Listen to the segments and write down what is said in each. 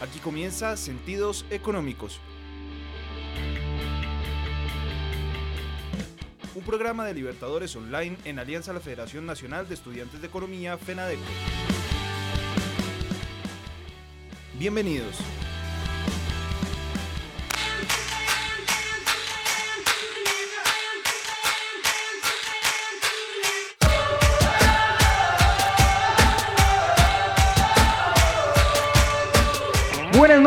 Aquí comienza Sentidos Económicos. Un programa de Libertadores Online en alianza a la Federación Nacional de Estudiantes de Economía, FENADECO. Bienvenidos.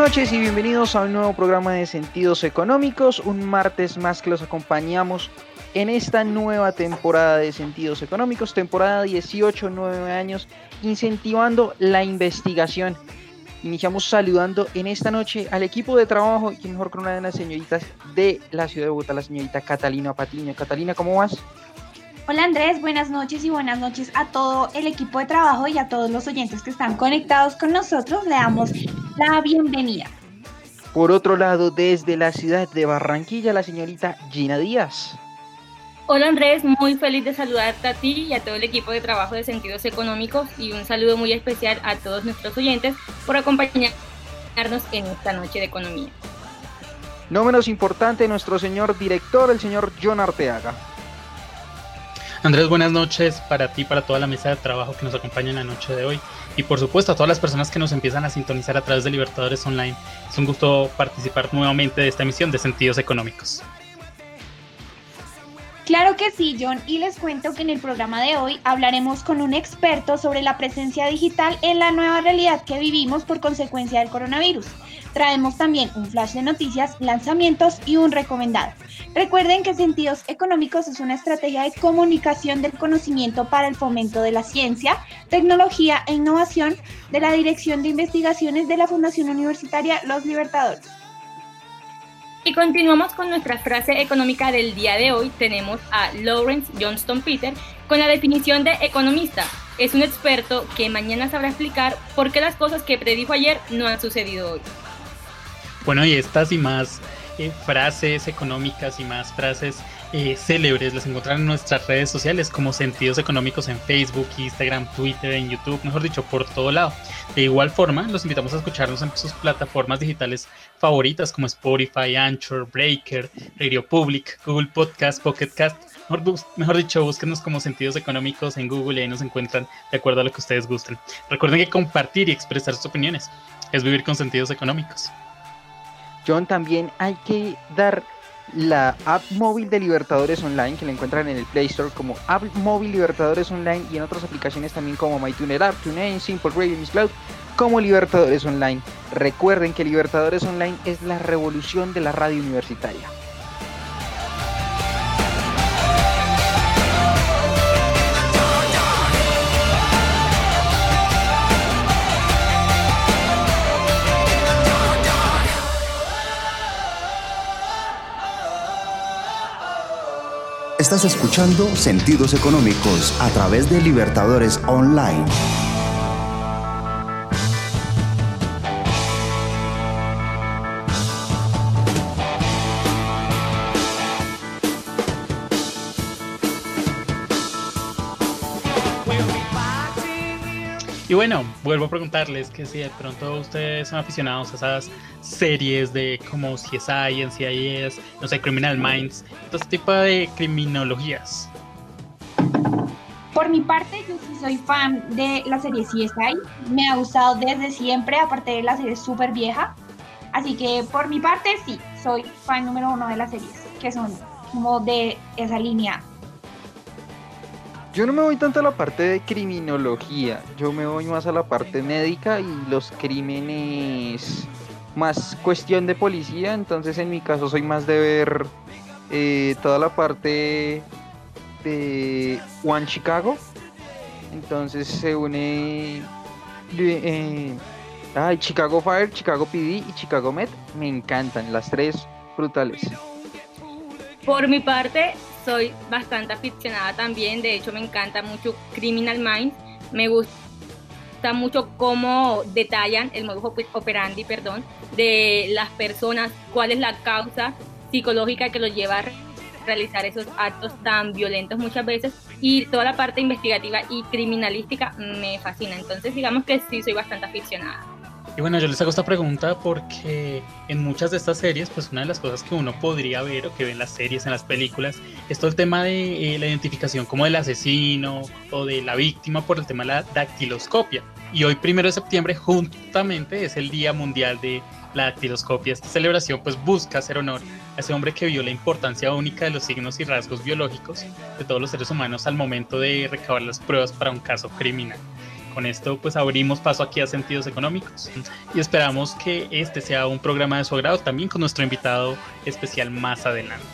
Noches y bienvenidos a un nuevo programa de Sentidos Económicos. Un martes más que los acompañamos en esta nueva temporada de Sentidos Económicos, temporada 18, 9 años, incentivando la investigación. Iniciamos saludando en esta noche al equipo de trabajo y mejor con una de las señoritas de la ciudad de Bogotá, la señorita Catalina Patiño. Catalina, ¿cómo vas? Hola Andrés, buenas noches y buenas noches a todo el equipo de trabajo y a todos los oyentes que están conectados con nosotros. Le damos la bienvenida. Por otro lado, desde la ciudad de Barranquilla, la señorita Gina Díaz. Hola Andrés, muy feliz de saludarte a ti y a todo el equipo de trabajo de Sentidos Económicos y un saludo muy especial a todos nuestros oyentes por acompañarnos en esta noche de economía. No menos importante, nuestro señor director, el señor John Arteaga. Andrés, buenas noches para ti, para toda la mesa de trabajo que nos acompaña en la noche de hoy y por supuesto a todas las personas que nos empiezan a sintonizar a través de Libertadores Online. Es un gusto participar nuevamente de esta emisión de Sentidos Económicos. Claro que sí, John, y les cuento que en el programa de hoy hablaremos con un experto sobre la presencia digital en la nueva realidad que vivimos por consecuencia del coronavirus. Traemos también un flash de noticias, lanzamientos y un recomendado. Recuerden que Sentidos Económicos es una estrategia de comunicación del conocimiento para el fomento de la ciencia, tecnología e innovación de la Dirección de Investigaciones de la Fundación Universitaria Los Libertadores. Y continuamos con nuestra frase económica del día de hoy. Tenemos a Lawrence Johnston Peter con la definición de economista. Es un experto que mañana sabrá explicar por qué las cosas que predijo ayer no han sucedido hoy. Bueno, y estas y más eh, frases económicas y más frases eh, célebres las encontrarán en nuestras redes sociales como Sentidos Económicos en Facebook, Instagram, Twitter, en YouTube, mejor dicho, por todo lado. De igual forma, los invitamos a escucharnos en sus plataformas digitales favoritas como Spotify, Anchor, Breaker, Radio Public, Google Podcast, Pocket Cast. Mejor, dicho, búsquenos como Sentidos Económicos en Google y ahí nos encuentran de acuerdo a lo que ustedes gusten. Recuerden que compartir y expresar sus opiniones es vivir con sentidos económicos. John, también hay que dar la app móvil de Libertadores Online, que la encuentran en el Play Store como App Móvil Libertadores Online y en otras aplicaciones también como MyTuner App, TuneIn, Simple Radio, Miss Cloud, como Libertadores Online. Recuerden que Libertadores Online es la revolución de la radio universitaria. Estás escuchando Sentidos Económicos a través de Libertadores Online. Y bueno, vuelvo a preguntarles que si de pronto ustedes son aficionados a esas series de como CSI, NCIS, no sé, Criminal Minds, todo este tipo de criminologías. Por mi parte, yo sí soy fan de la serie CSI. Me ha gustado desde siempre, aparte de la serie súper vieja. Así que por mi parte, sí, soy fan número uno de las series, que son como de esa línea yo no me voy tanto a la parte de criminología, yo me voy más a la parte médica y los crímenes más cuestión de policía, entonces en mi caso soy más de ver eh, toda la parte de One Chicago, entonces se une eh, Chicago Fire, Chicago PD y Chicago Med, me encantan las tres brutales. Por mi parte, soy bastante aficionada también, de hecho me encanta mucho Criminal Minds, me gusta mucho cómo detallan el modus operandi, perdón, de las personas, cuál es la causa psicológica que los lleva a realizar esos actos tan violentos muchas veces y toda la parte investigativa y criminalística me fascina. Entonces digamos que sí soy bastante aficionada. Y bueno, yo les hago esta pregunta porque en muchas de estas series, pues una de las cosas que uno podría ver o que ven las series, en las películas, es todo el tema de eh, la identificación como del asesino o de la víctima por el tema de la dactiloscopia. Y hoy, primero de septiembre, justamente es el Día Mundial de la Dactiloscopia. Esta celebración pues busca hacer honor a ese hombre que vio la importancia única de los signos y rasgos biológicos de todos los seres humanos al momento de recabar las pruebas para un caso criminal. Con esto pues abrimos paso aquí a Sentidos Económicos y esperamos que este sea un programa de su agrado también con nuestro invitado especial más adelante.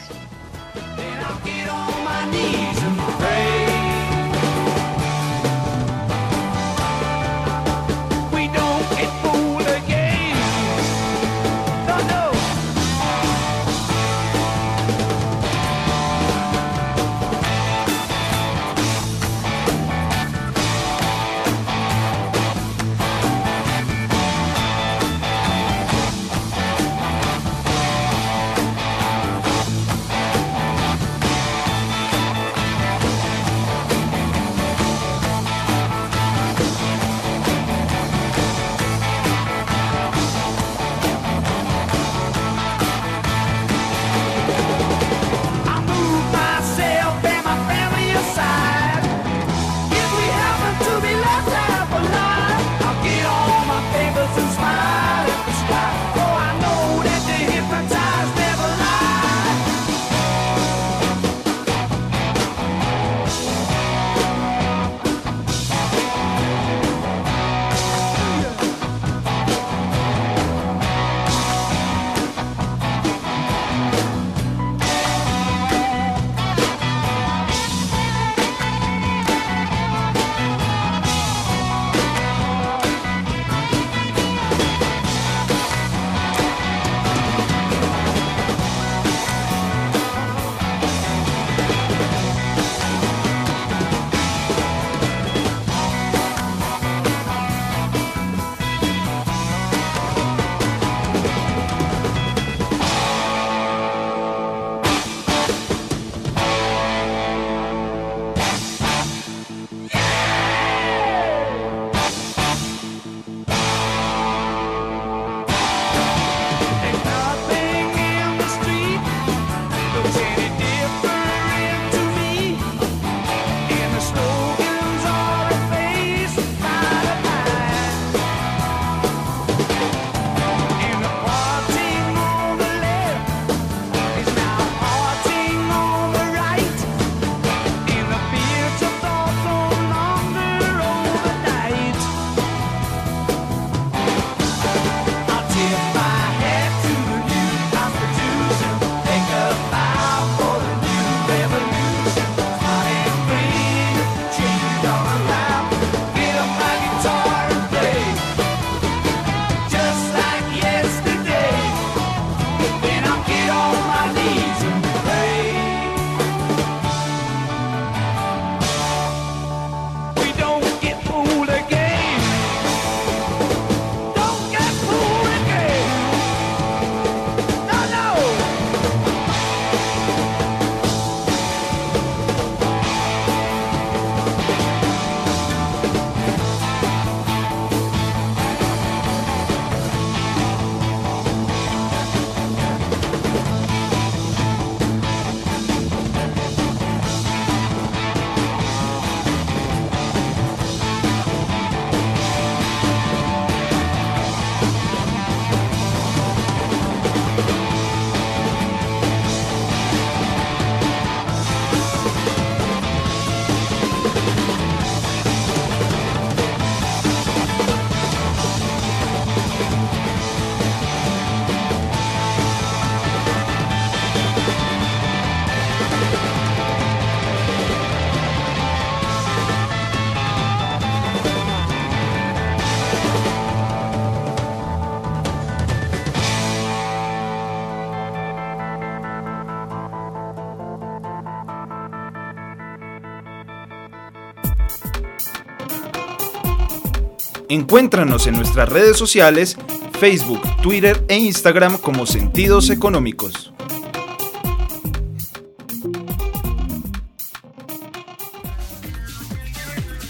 Encuéntranos en nuestras redes sociales, Facebook, Twitter e Instagram como Sentidos Económicos.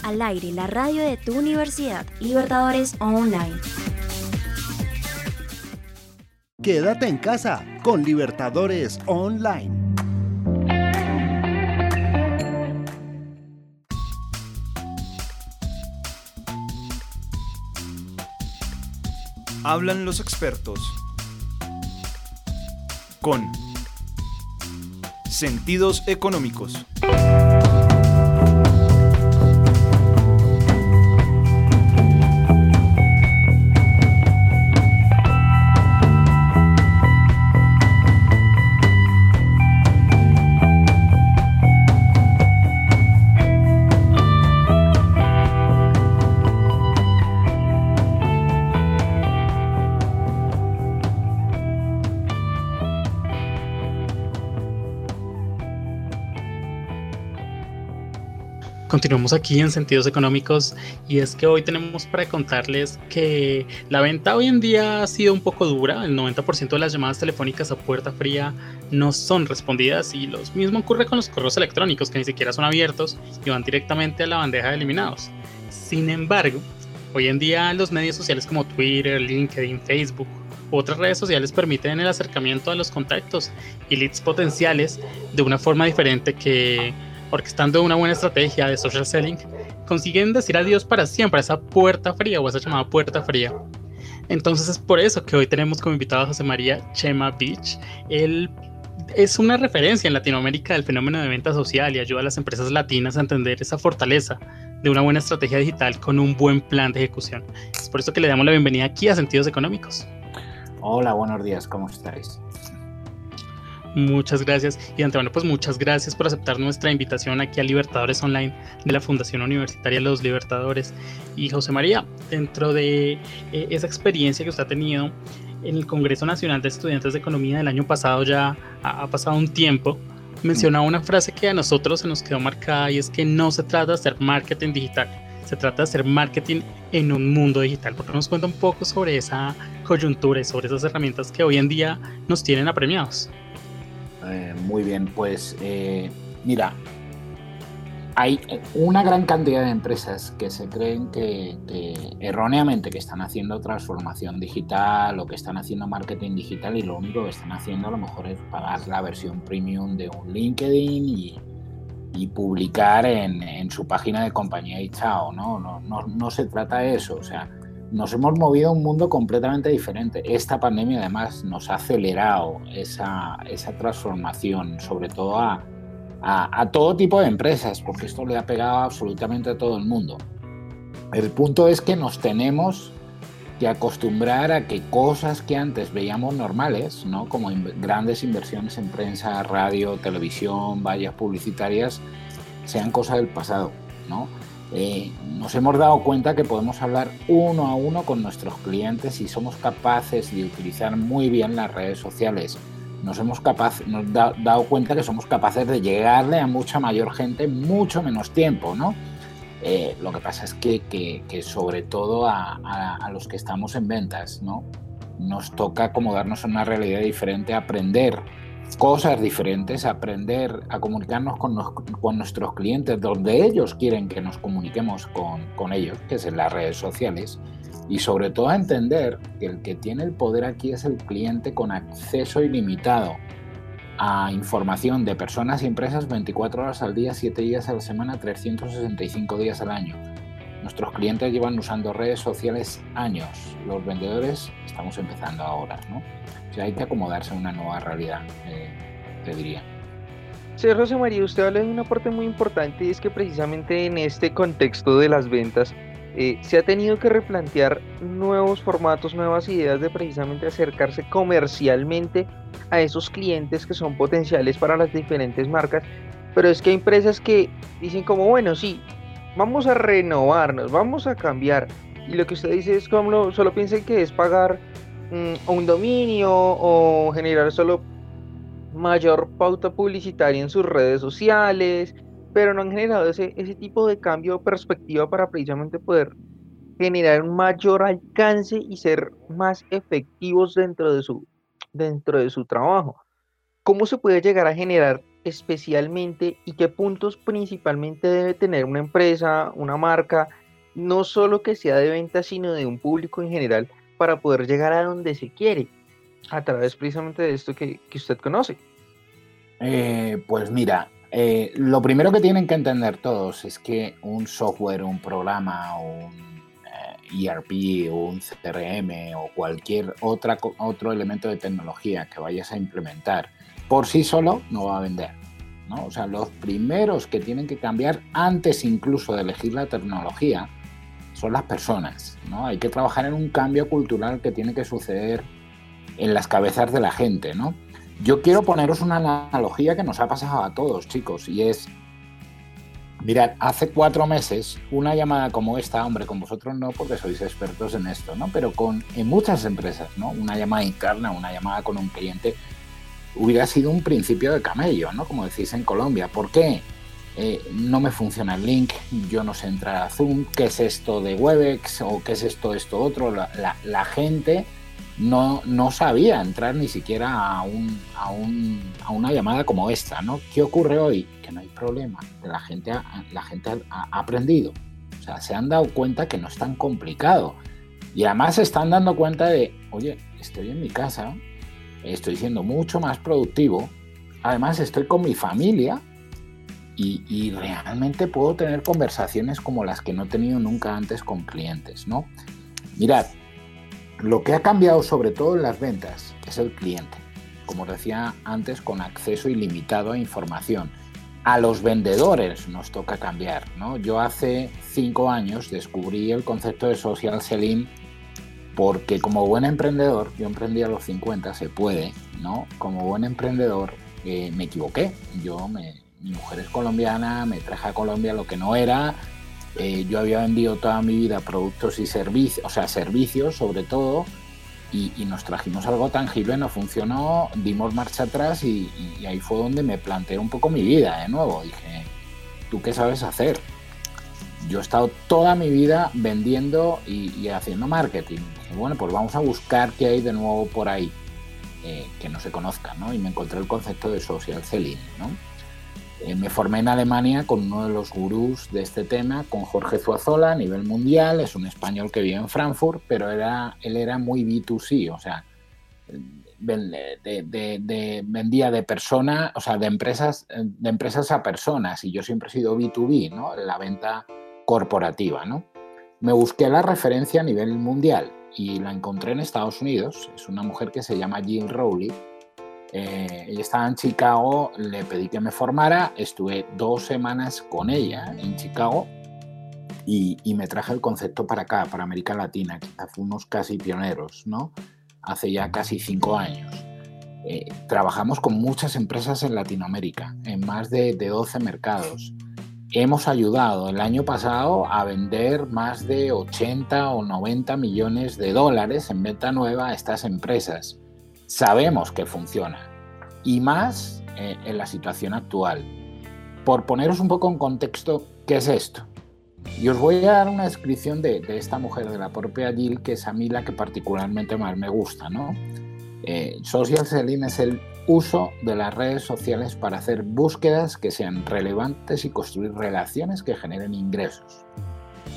Al aire, la radio de tu universidad, Libertadores Online. Quédate en casa con Libertadores Online. Hablan los expertos con sentidos económicos. Continuamos aquí en Sentidos Económicos y es que hoy tenemos para contarles que la venta hoy en día ha sido un poco dura, el 90% de las llamadas telefónicas a puerta fría no son respondidas y lo mismo ocurre con los correos electrónicos que ni siquiera son abiertos y van directamente a la bandeja de eliminados. Sin embargo, hoy en día los medios sociales como Twitter, LinkedIn, Facebook otras redes sociales permiten el acercamiento a los contactos y leads potenciales de una forma diferente que orquestando una buena estrategia de social selling, consiguen decir adiós para siempre a esa puerta fría o esa llamada puerta fría. Entonces es por eso que hoy tenemos como invitado a José María Chema Beach. Él es una referencia en Latinoamérica del fenómeno de venta social y ayuda a las empresas latinas a entender esa fortaleza de una buena estrategia digital con un buen plan de ejecución. Es por eso que le damos la bienvenida aquí a Sentidos Económicos. Hola, buenos días, ¿cómo estáis? Muchas gracias. Y antemano, pues muchas gracias por aceptar nuestra invitación aquí a Libertadores Online de la Fundación Universitaria Los Libertadores. Y José María, dentro de eh, esa experiencia que usted ha tenido en el Congreso Nacional de Estudiantes de Economía del año pasado, ya ha, pasado un tiempo, mencionaba una frase que a nosotros se nos quedó marcada y es que no se trata de hacer marketing digital, se trata de hacer marketing en un mundo digital. ¿Por qué nos cuenta un poco sobre esa coyuntura y sobre esas herramientas que hoy en día nos tienen apremiados? Eh, muy bien, pues eh, mira, hay una gran cantidad de empresas que se creen que, erróneamente que están haciendo transformación digital o que están haciendo marketing digital y lo único que están haciendo a lo mejor es pagar la versión premium de un LinkedIn y, publicar en, su página de compañía y chao, ¿no? No, no, no se trata de eso, o sea, nos hemos movido a un mundo completamente diferente. Esta pandemia además nos ha acelerado esa, transformación, sobre todo a, todo tipo de empresas, porque esto le ha pegado absolutamente a todo el mundo. El punto es que nos tenemos que acostumbrar a que cosas que antes veíamos normales, ¿no? como grandes inversiones en prensa, radio, televisión, vallas publicitarias, sean cosas del pasado. ¿no? Eh, nos hemos dado cuenta que podemos hablar uno a uno con nuestros clientes y somos capaces de utilizar muy bien las redes sociales. Nos hemos capaz, nos dado cuenta que somos capaces de llegarle a mucha mayor gente en mucho menos tiempo, ¿no? Eh, lo que pasa es que, sobre todo a, a, los que estamos en ventas, ¿no? Nos toca acomodarnos a una realidad diferente, aprender cosas diferentes, aprender a comunicarnos con, con, nuestros clientes donde ellos quieren que nos comuniquemos con, con, ellos, que es en las redes sociales, y sobre todo a entender que el que tiene el poder aquí es el cliente con acceso ilimitado a información de personas y empresas 24 horas al día, 7 días a la semana, 365 días al año. Nuestros clientes llevan usando redes sociales años, los vendedores estamos empezando ahora, ¿no? Hay que acomodarse a una nueva realidad, eh, te diría. Sí, José María, usted habla de una parte muy importante y es que precisamente en este contexto de las ventas eh, se ha tenido que replantear nuevos formatos, nuevas ideas de precisamente acercarse comercialmente a esos clientes que son potenciales para las diferentes marcas, pero es que hay empresas que dicen como, bueno, sí, vamos a renovarnos, vamos a cambiar, y lo que usted dice es como, solo piensen que es pagar Mm, un dominio o generar solo mayor pauta publicitaria en sus redes sociales, pero no han generado ese, ese tipo de cambio de perspectiva para precisamente poder generar un mayor alcance y ser más efectivos dentro de su, dentro de su trabajo. ¿Cómo se puede llegar a generar especialmente y qué puntos principalmente debe tener una empresa, una marca, no solo que sea de venta, sino de un público en general, para poder llegar a donde se quiere. A través precisamente de esto que, usted conoce. Eh, pues mira, eh, lo primero que tienen que entender todos es que un software, un programa, un ERP eh, e o un CRM o cualquier otra, otro elemento de tecnología que vayas a implementar por sí solo no va a vender. ¿no? O sea, los primeros que tienen que cambiar antes incluso de elegir la tecnología son las personas. ¿no? Hay que trabajar en un cambio cultural que tiene que suceder en las cabezas de la gente. ¿no? Yo quiero poneros una analogía que nos ha pasado a todos, chicos, y es, mirad, hace cuatro meses, una llamada como esta, hombre, con vosotros no, porque sois expertos en esto, ¿no? Pero con, en muchas empresas, ¿no? Una llamada interna, una llamada con un cliente, hubiera sido un principio de camello, ¿no? Como decís en Colombia. ¿Por qué? Eh, no me funciona el link, yo no sé entrar a Zoom, ¿qué es esto de Webex o qué es esto, esto, otro? la gente no, no sabía entrar ni siquiera a, un, a, un, a, una llamada como esta, ¿no? ¿Qué ocurre hoy? Que no hay problema, la gente, ha, la gente ha, aprendido, o sea, se han dado cuenta que no es tan complicado y además se están dando cuenta de, oye, estoy en mi casa, estoy siendo mucho más productivo, además estoy con mi familia y, realmente puedo tener conversaciones como las que no he tenido nunca antes con clientes, ¿no? Mirad, lo que ha cambiado sobre todo en las ventas es el cliente, como decía antes, con acceso ilimitado a información. A los vendedores nos toca cambiar. ¿no? Yo hace cinco años descubrí el concepto de social selling porque como buen emprendedor, yo emprendí a los 50, se puede, ¿no? Como buen emprendedor eh, me equivoqué. Yo, mi mujer es colombiana, me traje a Colombia lo que no era, eh, yo había vendido toda mi vida productos y servicios, o sea, servicios sobre todo, y, nos trajimos algo tangible, no funcionó, dimos marcha atrás y, ahí fue donde me planteé un poco mi vida de nuevo. Dije, ¿tú qué sabes hacer? Yo he estado toda mi vida vendiendo y, haciendo marketing. bueno, pues vamos a buscar qué hay de nuevo por ahí eh, que no se conozca, ¿no? Y me encontré el concepto de social selling, ¿no? Eh, me formé en Alemania con uno de los gurús de este tema, con Jorge Zuazola a nivel mundial. Es un español que vive en Frankfurt, pero era, él era muy B2C, o sea, vendía de persona, o sea, de empresas, de empresas a personas. Y yo siempre he sido B2B, ¿no? La venta corporativa, ¿no? Me busqué la referencia a nivel mundial y la encontré en Estados Unidos. Es una mujer que se llama Jill Rowley eh, ella estaba en Chicago, le pedí que me formara, estuve dos semanas con ella en Chicago y, me traje el concepto para acá, para América Latina, quizá fuimos casi pioneros, ¿no? Hace ya casi cinco años. Eh, trabajamos con muchas empresas en Latinoamérica, en más de, de 12 mercados. Hemos ayudado el año pasado a vender más de 80 o 90 millones de dólares en venta nueva a estas empresas sabemos que funciona. Y más eh, en la situación actual. Por poneros un poco en contexto, ¿qué es esto? Y os voy a dar una descripción de, esta mujer, de la propia Jill, que es a mí la que particularmente más me gusta. ¿no? Eh, social selling es el uso de las redes sociales para hacer búsquedas que sean relevantes y construir relaciones que generen ingresos.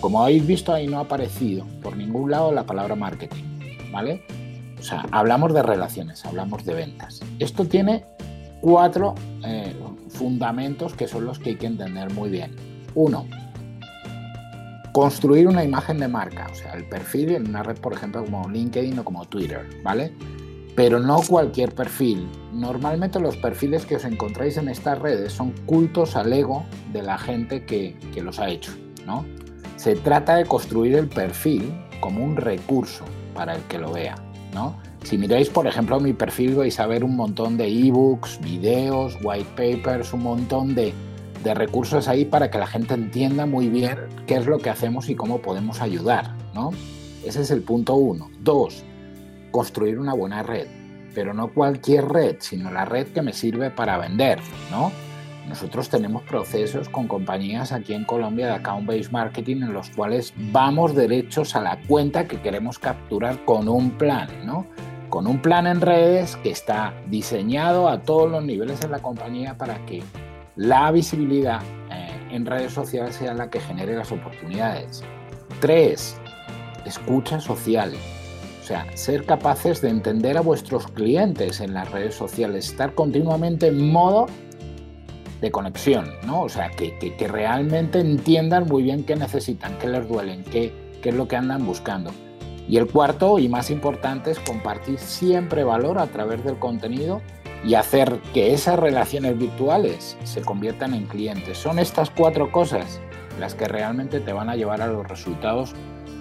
Como habéis visto, ahí no ha aparecido por ningún lado la palabra marketing, ¿vale? O sea, hablamos de relaciones, hablamos de ventas. Esto tiene cuatro eh, fundamentos que son los que hay que entender muy bien. Uno, construir una imagen de marca, o sea, el perfil en una red, por ejemplo, como LinkedIn o como Twitter, ¿vale? Pero no cualquier perfil. Normalmente los perfiles que os encontráis en estas redes son cultos al ego de la gente que, que los ha hecho, ¿no? Se trata de construir el perfil como un recurso para el que lo vea. Si miráis, por ejemplo, mi perfil vais a ver un montón de ebooks, videos, white papers, un montón de, recursos ahí para que la gente entienda muy bien qué es lo que hacemos y cómo podemos ayudar, ¿no? Ese es el punto uno. Dos, construir una buena red, pero no cualquier red, sino la red que me sirve para vender, ¿no? Nosotros tenemos procesos con compañías aquí en Colombia de account-based marketing en los cuales vamos derechos a la cuenta que queremos capturar con un plan, ¿no? Con un plan en redes que está diseñado a todos los niveles en la compañía para que la visibilidad eh, en redes sociales sea la que genere las oportunidades. Tres, escucha social sea, ser capaces de entender a vuestros clientes en las redes sociales, estar continuamente en modo de conexión, ¿no? O sea, que, que, realmente entiendan muy bien qué necesitan, qué les duelen, qué, qué es lo que andan buscando. Y el cuarto y más importante es compartir siempre valor a través del contenido y hacer que esas relaciones virtuales se conviertan en clientes. Son estas cuatro cosas las que realmente te van a llevar a los resultados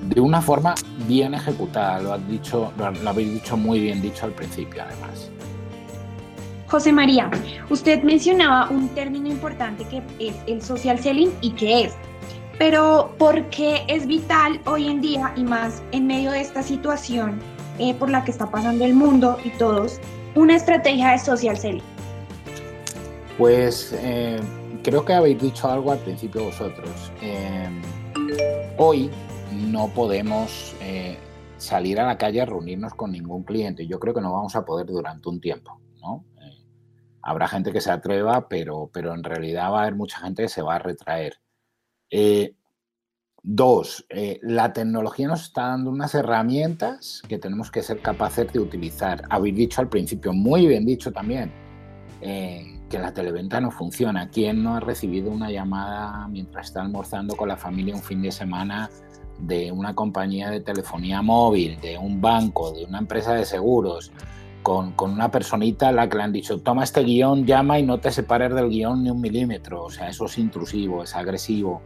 de una forma bien ejecutada. Lo, has dicho, lo habéis dicho muy bien dicho al principio, además. José María, usted mencionaba un término importante que es el social selling y que es, pero ¿por qué es vital hoy en día y más en medio de esta situación eh, por la que está pasando el mundo y todos, una estrategia de social selling? Pues eh, creo que habéis dicho algo al principio vosotros. Eh, hoy no podemos salir a la calle a reunirnos con ningún cliente. Yo creo que no vamos a poder durante un tiempo. ¿no? Habrá gente que se atreva, pero, pero en realidad va a haber mucha gente que se va a retraer. Eh, dos, eh, la tecnología nos está dando unas herramientas que tenemos que ser capaces de utilizar. Habéis dicho al principio, muy bien dicho también, eh, que la televenta no funciona. ¿Quién no ha recibido una llamada mientras está almorzando con la familia un fin de semana de una compañía de telefonía móvil, de un banco, de una empresa de seguros? Con, una personita a la que le han dicho, toma este guion, llama y no te separes del guion ni un milímetro. O sea, eso es intrusivo, es agresivo.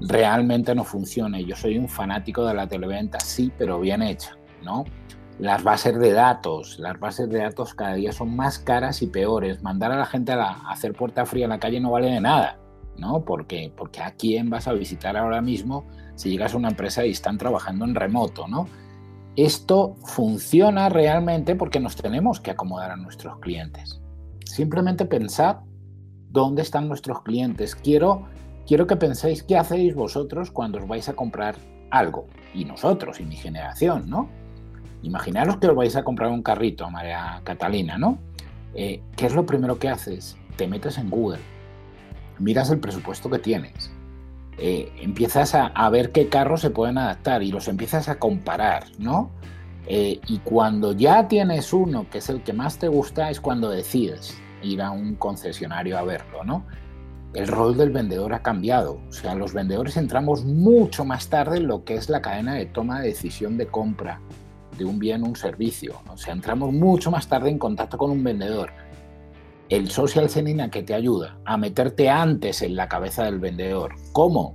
Realmente no funciona. Yo soy un fanático de la televenta, sí, pero bien hecha, ¿no? Las bases de datos, las bases de datos cada día son más caras y peores. Mandar a la gente a, hacer puerta fría en la calle no vale de nada, ¿no? Porque, porque a quién vas a visitar ahora mismo si llegas a una empresa y están trabajando en remoto, ¿no? Esto funciona realmente porque nos tenemos que acomodar a nuestros clientes. Simplemente pensad dónde están nuestros clientes. Quiero, quiero que penséis qué hacéis vosotros cuando os vais a comprar algo. Y nosotros, y mi generación, ¿no? Imaginaros que os vais a comprar un carrito, María Catalina, ¿no? Eh, ¿Qué es lo primero que haces? Te metes en Google, miras el presupuesto que tienes, eh, empiezas a, ver qué carros se pueden adaptar y los empiezas a comparar, ¿no? Eh, y cuando ya tienes uno que es el que más te gusta, es cuando decides ir a un concesionario a verlo, ¿no? El rol del vendedor ha cambiado. O sea, los vendedores entramos mucho más tarde en lo que es la cadena de toma de decisión de compra de un bien o un servicio. O sea, entramos mucho más tarde en contacto con un vendedor el social selling a que te ayuda a meterte antes en la cabeza del vendedor. ¿Cómo?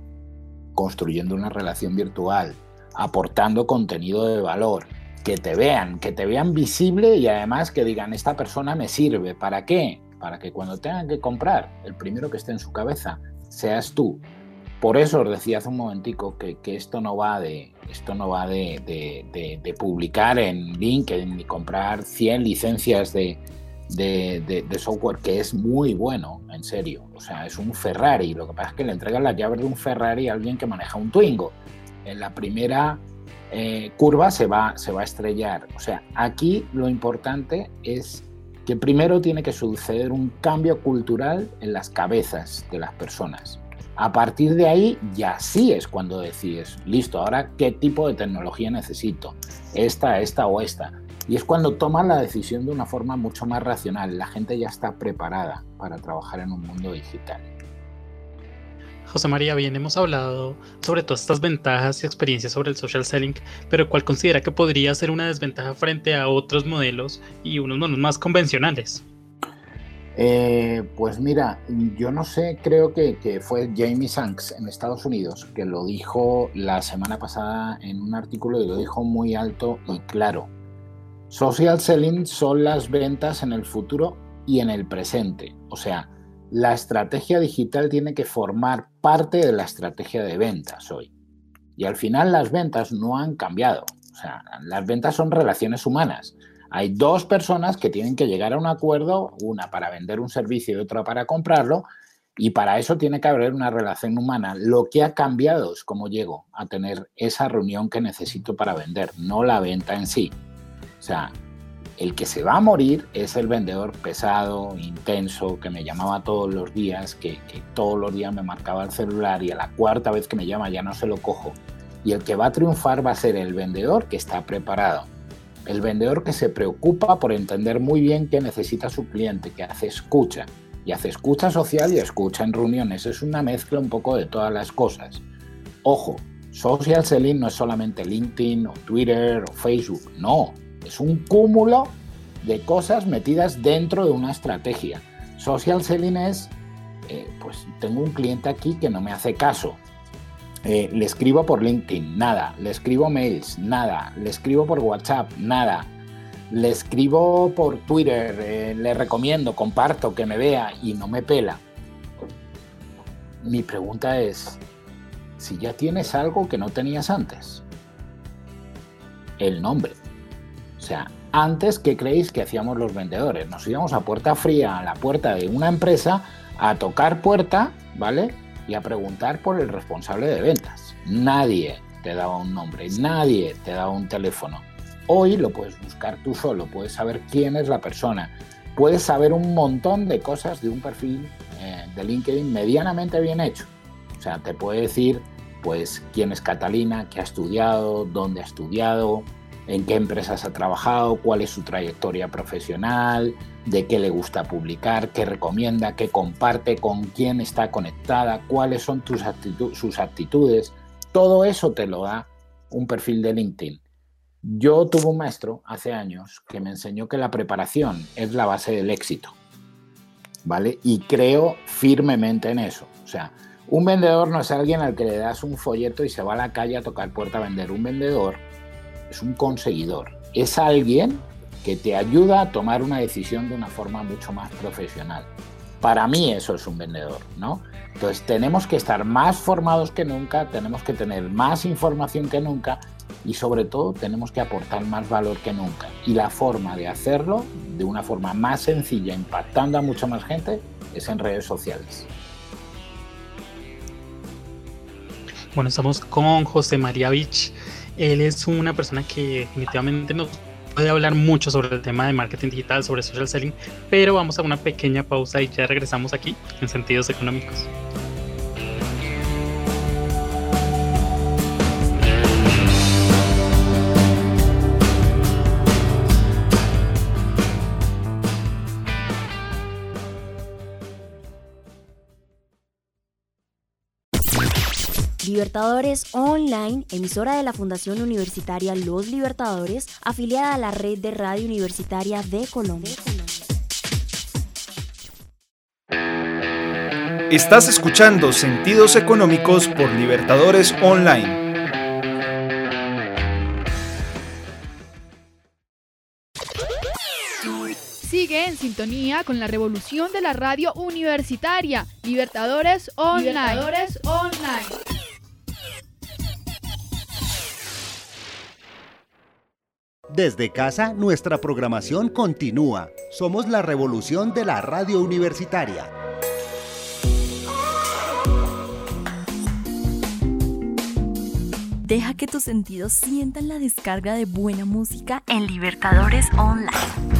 Construyendo una relación virtual, aportando contenido de valor, que te vean, que te vean visible y además que digan, esta persona me sirve. ¿Para qué? Para que cuando tengan que comprar, el primero que esté en su cabeza seas tú. Por eso os decía hace un momentico que, esto no va de esto no va de, de publicar en LinkedIn ni comprar 100 licencias de, de, software que es muy bueno, en serio. O sea, es un Ferrari. Lo que pasa es que le entregan las llaves de un Ferrari a alguien que maneja un Twingo. En la primera eh, curva se va, se va a estrellar. O sea, aquí lo importante es que primero tiene que suceder un cambio cultural en las cabezas de las personas. A partir de ahí ya sí es cuando decides, listo, ahora qué tipo de tecnología necesito, esta, esta o esta. Y es cuando toman la decisión de una forma mucho más racional. La gente ya está preparada para trabajar en un mundo digital. José María, bien, hemos hablado sobre todas estas ventajas y experiencias sobre el social selling, pero ¿cuál considera que podría ser una desventaja frente a otros modelos y unos modelos más convencionales? Eh, pues mira, yo no sé, creo que, que, fue Jamie Sanks en Estados Unidos que lo dijo la semana pasada en un artículo y lo dijo muy alto y claro. Social selling son las ventas en el futuro y en el presente. O sea, la estrategia digital tiene que formar parte de la estrategia de ventas hoy. Y al final las ventas no han cambiado. O sea, las ventas son relaciones humanas. Hay dos personas que tienen que llegar a un acuerdo, una para vender un servicio y otra para comprarlo, y para eso tiene que haber una relación humana. Lo que ha cambiado es cómo llego a tener esa reunión que necesito para vender, no la venta en sí. O sea, el que se va a morir es el vendedor pesado, intenso, que me llamaba todos los días, que, todos los días me marcaba el celular y a la cuarta vez que me llama ya no se lo cojo. Y el que va a triunfar va a ser el vendedor que está preparado El vendedor que se preocupa por entender muy bien qué necesita su cliente, que hace escucha. Y hace escucha social y escucha en reuniones. Es una mezcla un poco de todas las cosas. Ojo, social selling no es solamente LinkedIn o Twitter o Facebook. No, es un cúmulo de cosas metidas dentro de una estrategia. Social selling es, eh, pues tengo un cliente aquí que no me hace caso. Eh, le escribo por LinkedIn, nada. Le escribo mails, nada. Le escribo por WhatsApp, nada. Le escribo por Twitter, eh, le recomiendo, comparto, que me vea y no me pela. Mi pregunta es, si ya tienes algo que no tenías antes, el nombre. O sea, antes, ¿qué creéis que hacíamos los vendedores? Nos íbamos a puerta fría, a la puerta de una empresa, a tocar puerta, ¿vale? Y a preguntar por el responsable de ventas. Nadie te daba un nombre, nadie te daba un teléfono. Hoy lo puedes buscar tú solo, puedes saber quién es la persona, puedes saber un montón de cosas de un perfil eh, de LinkedIn medianamente bien hecho. O sea, te puede decir, pues, quién es Catalina, qué ha estudiado, dónde ha estudiado, en qué empresas ha trabajado, cuál es su trayectoria profesional, de qué le gusta publicar, qué recomienda, qué comparte, con quién está conectada, cuáles son tus sus actitudes. Todo eso te lo da un perfil de LinkedIn. Yo tuve un maestro hace años que me enseñó que la preparación es la base del éxito. ¿Vale? Y creo firmemente en eso. O sea, un vendedor no es alguien al que le das un folleto y se va a la calle a tocar puerta a vender. Un vendedor es un conseguidor, es alguien que te ayuda a tomar una decisión de una forma mucho más profesional. Para mí eso es un vendedor, ¿no? Entonces tenemos que estar más formados que nunca, tenemos que tener más información que nunca y sobre todo tenemos que aportar más valor que nunca. Y la forma de hacerlo de una forma más sencilla, impactando a mucha más gente, es en redes sociales. Bueno, estamos con José María Vich. Él es una persona que definitivamente nos puede hablar mucho sobre el tema de marketing digital, sobre social selling, pero vamos a una pequeña pausa y ya regresamos aquí en sentidos económicos. Libertadores Online, emisora de la Fundación Universitaria Los Libertadores, afiliada a la red de radio universitaria de Colombia. Estás escuchando Sentidos Económicos por Libertadores Online. Sigue en sintonía con la revolución de la radio universitaria. Libertadores Online. Libertadores Online. Desde casa, nuestra programación continúa. Somos la revolución de la radio universitaria. Deja que tus sentidos sientan la descarga de buena música en Libertadores Online.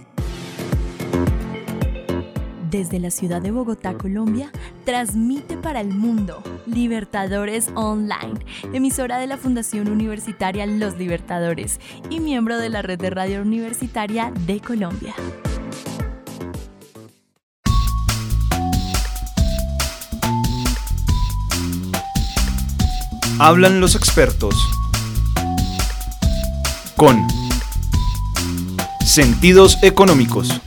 Desde la ciudad de Bogotá, Colombia, transmite para el mundo Libertadores Online, emisora de la Fundación Universitaria Los Libertadores y miembro de la red de radio universitaria de Colombia. Hablan los expertos. Con sentidos económicos.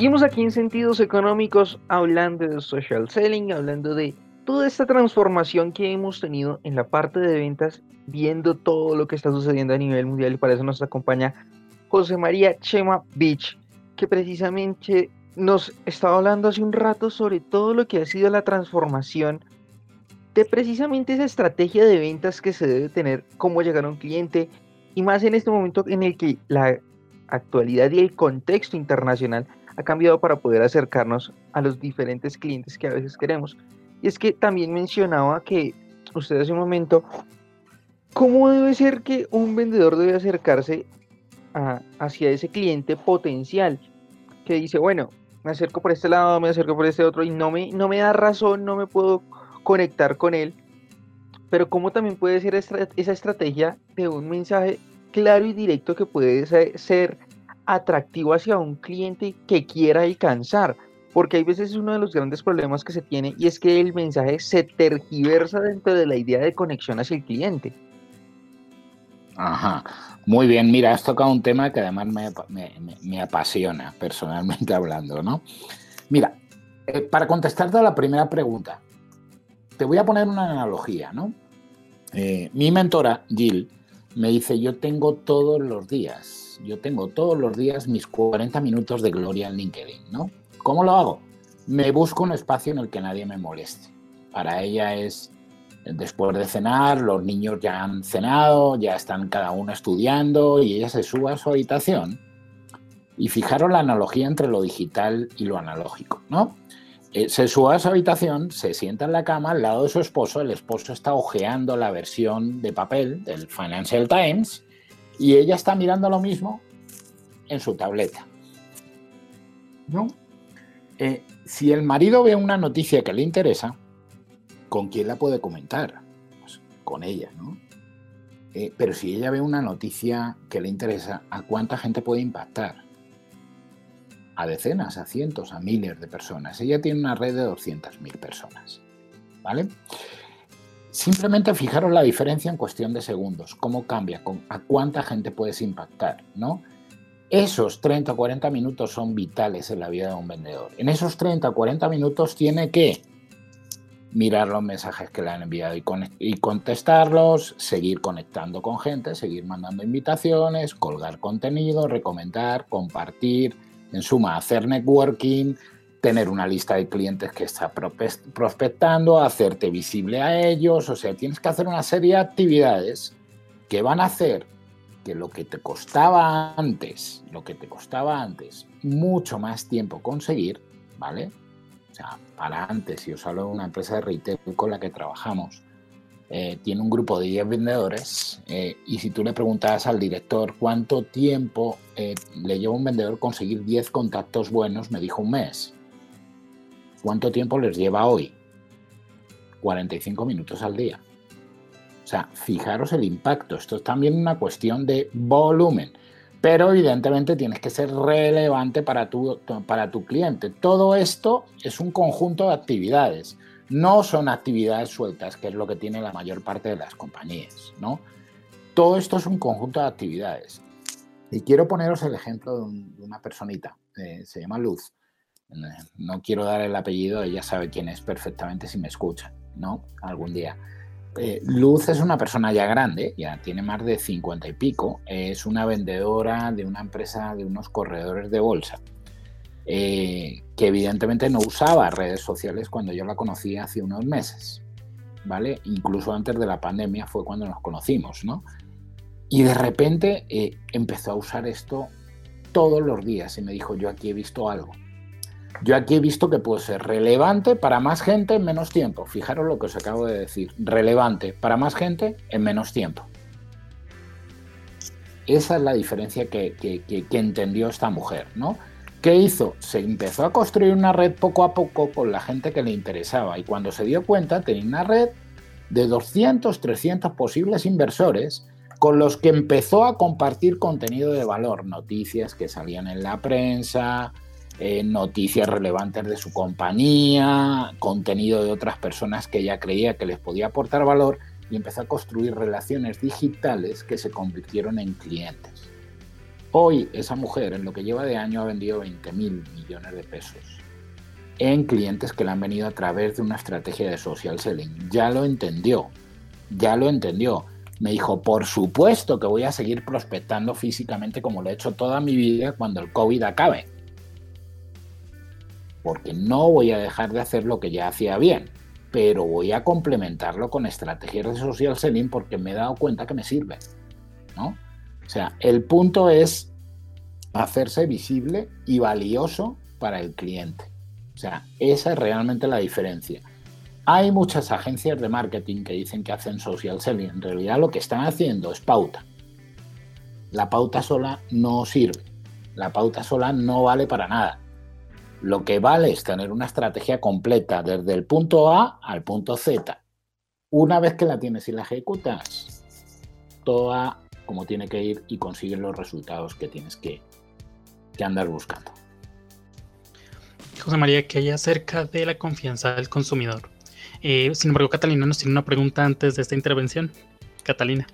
Seguimos aquí en Sentidos Económicos hablando de social selling, hablando de toda esta transformación que hemos tenido en la parte de ventas, viendo todo lo que está sucediendo a nivel mundial y para eso nos acompaña José María Chema Beach, que precisamente nos estaba hablando hace un rato sobre todo lo que ha sido la transformación de precisamente esa estrategia de ventas que se debe tener, cómo llegar a un cliente y más en este momento en el que la actualidad y el contexto internacional ha cambiado para poder acercarnos a los diferentes clientes que a veces queremos. Y es que también mencionaba que usted hace un momento, ¿cómo debe ser que un vendedor debe acercarse hacia ese cliente potencial? Que dice, bueno, me acerco por este lado, me acerco por este otro y no me, no me da razón, no me puedo conectar con él. Pero cómo también puede ser esa estrategia de un mensaje claro y directo que puede se- ser atractivo hacia un cliente que quiera alcanzar. Porque hay veces es uno de los grandes problemas que se tiene y es que el mensaje se tergiversa dentro de la idea de conexión hacia el cliente. Ajá. Muy bien, mira, has tocado un tema que además me- me- me apasiona, personalmente hablando, ¿no? Mira, eh, para contestarte a la primera pregunta, te voy a poner una analogía, ¿no? Eh, mi mentora, Jill, me dice, yo tengo todos los días, yo tengo todos los días mis 40 minutos de gloria en LinkedIn, ¿no? ¿Cómo lo hago? Me busco un espacio en el que nadie me moleste. Para ella es después de cenar, los niños ya han cenado, ya están cada uno estudiando y ella se sube a su habitación. Y fijaros la analogía entre lo digital y lo analógico, ¿no? Eh, se sube a su habitación, se sienta en la cama al lado de su esposo, el esposo está hojeando la versión de papel del Financial Times y ella está mirando lo mismo en su tableta. ¿No? Eh, si el marido ve una noticia que le interesa, ¿con quién la puede comentar? Pues con ella, ¿no? Eh, pero si ella ve una noticia que le interesa, ¿a cuánta gente puede impactar? A decenas, a cientos, a miles de personas. Ella tiene una red de 200.000 personas. ¿Vale? Simplemente fijaros la diferencia en cuestión de segundos, cómo cambia, a cuánta gente puedes impactar, ¿no? Esos 30 o 40 minutos son vitales en la vida de un vendedor. En esos 30 o 40 minutos tiene que mirar los mensajes que le han enviado y, contestarlos, seguir conectando con gente, seguir mandando invitaciones, colgar contenido, recomendar, compartir, en suma, hacer networking, tener una lista de clientes que está prospectando, hacerte visible a ellos, o sea, tienes que hacer una serie de actividades que van a hacer que lo que te costaba antes, lo que te costaba antes, mucho más tiempo conseguir, ¿vale? O sea, para antes, si os hablo de una empresa de retail con la que trabajamos, eh, tiene un grupo de 10 vendedores eh, y si tú le preguntas al director cuánto tiempo eh, le lleva un vendedor conseguir 10 contactos buenos, me dijo un mes. ¿Cuánto tiempo les lleva hoy? 45 minutos al día. O sea, fijaros el impacto. Esto es también una cuestión de volumen. Pero evidentemente tienes que ser relevante para tu, para tu cliente. Todo esto es un conjunto de actividades. No son actividades sueltas, que es lo que tiene la mayor parte de las compañías. ¿no? Todo esto es un conjunto de actividades. Y quiero poneros el ejemplo de, una personita. Eh, se llama Luz no quiero dar el apellido, ella sabe quién es perfectamente si me escucha, ¿no? Algún día. Eh, Luz es una persona ya grande, ya tiene más de 50 y pico, es una vendedora de una empresa de unos corredores de bolsa, eh, que evidentemente no usaba redes sociales cuando yo la conocí hace unos meses, ¿vale? Incluso antes de la pandemia fue cuando nos conocimos, ¿no? Y de repente eh, empezó a usar esto todos los días y me dijo, yo aquí he visto algo. Yo aquí he visto que puede ser relevante para más gente en menos tiempo. Fijaros lo que os acabo de decir. Relevante para más gente en menos tiempo. Esa es la diferencia que, entendió esta mujer, ¿no? ¿Qué hizo? Se empezó a construir una red poco a poco con la gente que le interesaba y cuando se dio cuenta tenía una red de 200, 300 posibles inversores con los que empezó a compartir contenido de valor, noticias que salían en la prensa, eh, noticias relevantes de su compañía, contenido de otras personas que ella creía que les podía aportar valor y empezó a construir relaciones digitales que se convirtieron en clientes. Hoy esa mujer en lo que lleva de año ha vendido 20 mil millones de pesos en clientes que le han venido a través de una estrategia de social selling. Ya lo entendió, ya lo entendió. Me dijo, por supuesto que voy a seguir prospectando físicamente como lo he hecho toda mi vida cuando el COVID acabe porque no voy a dejar de hacer lo que ya hacía bien, pero voy a complementarlo con estrategias de social selling porque me he dado cuenta que me sirve. ¿no? O sea, el punto es hacerse visible y valioso para el cliente. O sea, esa es realmente la diferencia. Hay muchas agencias de marketing que dicen que hacen social selling. En realidad lo que están haciendo es pauta. La pauta sola no sirve. La pauta sola no vale para nada. Lo que vale es tener una estrategia completa desde el punto A al punto Z. Una vez que la tienes y la ejecutas, toda como tiene que ir y consigues los resultados que tienes que, andar buscando. José María, que hay acerca de la confianza del consumidor. Eh, sin embargo, Catalina nos tiene una pregunta antes de esta intervención. Catalina.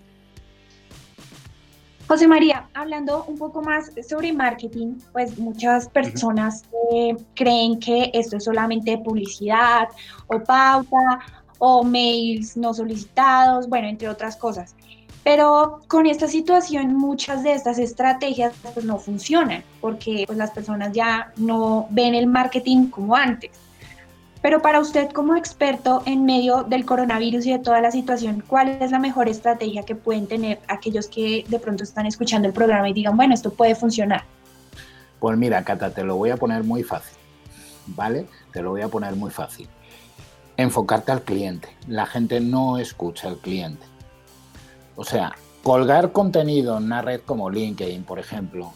José María, hablando un poco más sobre marketing, pues muchas personas eh, creen que esto es solamente publicidad o pauta o mails no solicitados, bueno, entre otras cosas. Pero con esta situación muchas de estas estrategias pues no funcionan porque pues las personas ya no ven el marketing como antes. Pero para usted como experto en medio del coronavirus y de toda la situación, ¿cuál es la mejor estrategia que pueden tener aquellos que de pronto están escuchando el programa y digan, bueno, esto puede funcionar? Pues mira, Cata, te lo voy a poner muy fácil, ¿vale? Te lo voy a poner muy fácil. Enfocarte al cliente. La gente no escucha al cliente. O sea, colgar contenido en una red como LinkedIn, por ejemplo,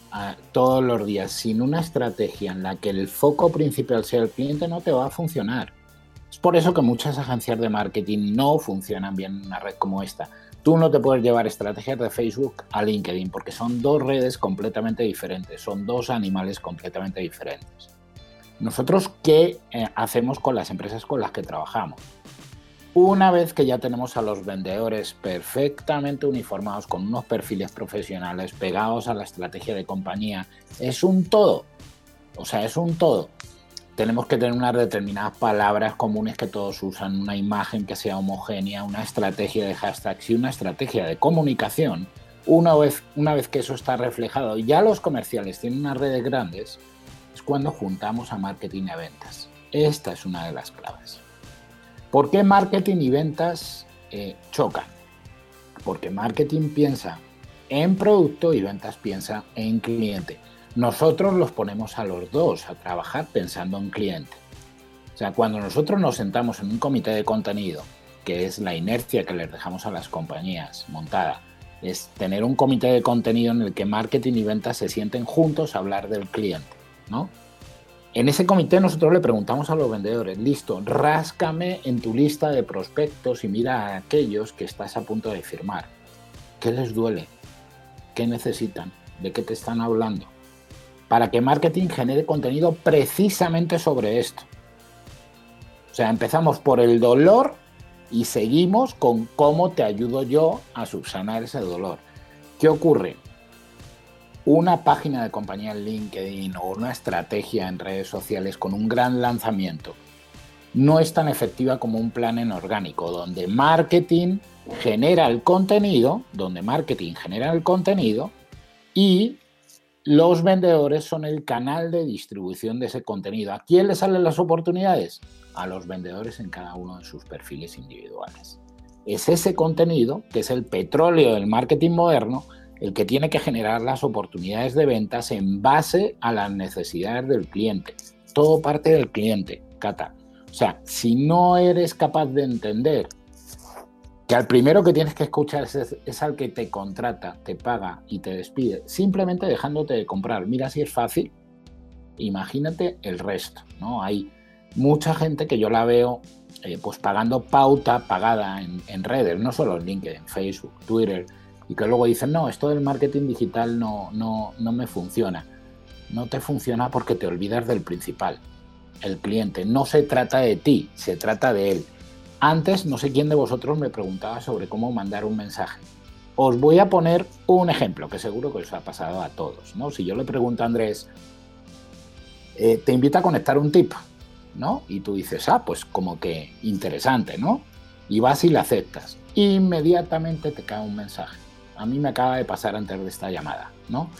todos los días sin una estrategia en la que el foco principal sea el cliente no te va a funcionar. Es por eso que muchas agencias de marketing no funcionan bien en una red como esta. Tú no te puedes llevar estrategias de Facebook a LinkedIn porque son dos redes completamente diferentes, son dos animales completamente diferentes. Nosotros, ¿qué eh, hacemos con las empresas con las que trabajamos? Una vez que ya tenemos a los vendedores perfectamente uniformados con unos perfiles profesionales pegados a la estrategia de compañía, es un todo. O sea, es un todo. Tenemos que tener unas determinadas palabras comunes que todos usan, una imagen que sea homogénea, una estrategia de hashtags y una estrategia de comunicación. Una vez, una vez que eso está reflejado, ya los comerciales tienen unas redes grandes, es cuando juntamos a marketing y a ventas. Esta es una de las claves. ¿Por qué marketing y ventas eh, chocan? Porque marketing piensa en producto y ventas piensa en cliente. Nosotros los ponemos a los dos a trabajar pensando en cliente. O sea, cuando nosotros nos sentamos en un comité de contenido, que es la inercia que les dejamos a las compañías montada, es tener un comité de contenido en el que marketing y ventas se sienten juntos a hablar del cliente, ¿no? En ese comité nosotros le preguntamos a los vendedores, listo, ráscame en tu lista de prospectos y mira a aquellos que estás a punto de firmar. ¿Qué les duele? ¿Qué necesitan? ¿De qué te están hablando? Para que marketing genere contenido precisamente sobre esto. O sea, empezamos por el dolor y seguimos con cómo te ayudo yo a subsanar ese dolor. ¿Qué ocurre? Una página de compañía en LinkedIn o una estrategia en redes sociales con un gran lanzamiento no es tan efectiva como un plan en orgánico, donde marketing genera el contenido, donde marketing genera el contenido y los vendedores son el canal de distribución de ese contenido. ¿A quién le salen las oportunidades? A los vendedores en cada uno de sus perfiles individuales. Es ese contenido, que es el petróleo del marketing moderno, el que tiene que generar las oportunidades de ventas en base a las necesidades del cliente. Todo parte del cliente, Cata. O sea, si no eres capaz de entender que al primero que tienes que escuchar es, al que te contrata, te paga y te despide, simplemente dejándote de comprar. Mira si es fácil, imagínate el resto, ¿no? Hay mucha gente que yo la veo eh, pues pagando pauta pagada en, en redes, no solo en LinkedIn, Facebook, Twitter, y que luego dicen, no, esto del marketing digital no, no, no me funciona. No te funciona porque te olvidas del principal, el cliente. No se trata de ti, se trata de él. Antes, no sé quién de vosotros me preguntaba sobre cómo mandar un mensaje. Os voy a poner un ejemplo que seguro que os ha pasado a todos. ¿no? Si yo le pregunto a Andrés, eh, te invita a conectar un tip, ¿no? Y tú dices, ah, pues como que interesante, ¿no? Y vas y le aceptas. Inmediatamente te cae un mensaje a mí me acaba de pasar antes de esta llamada, ¿no?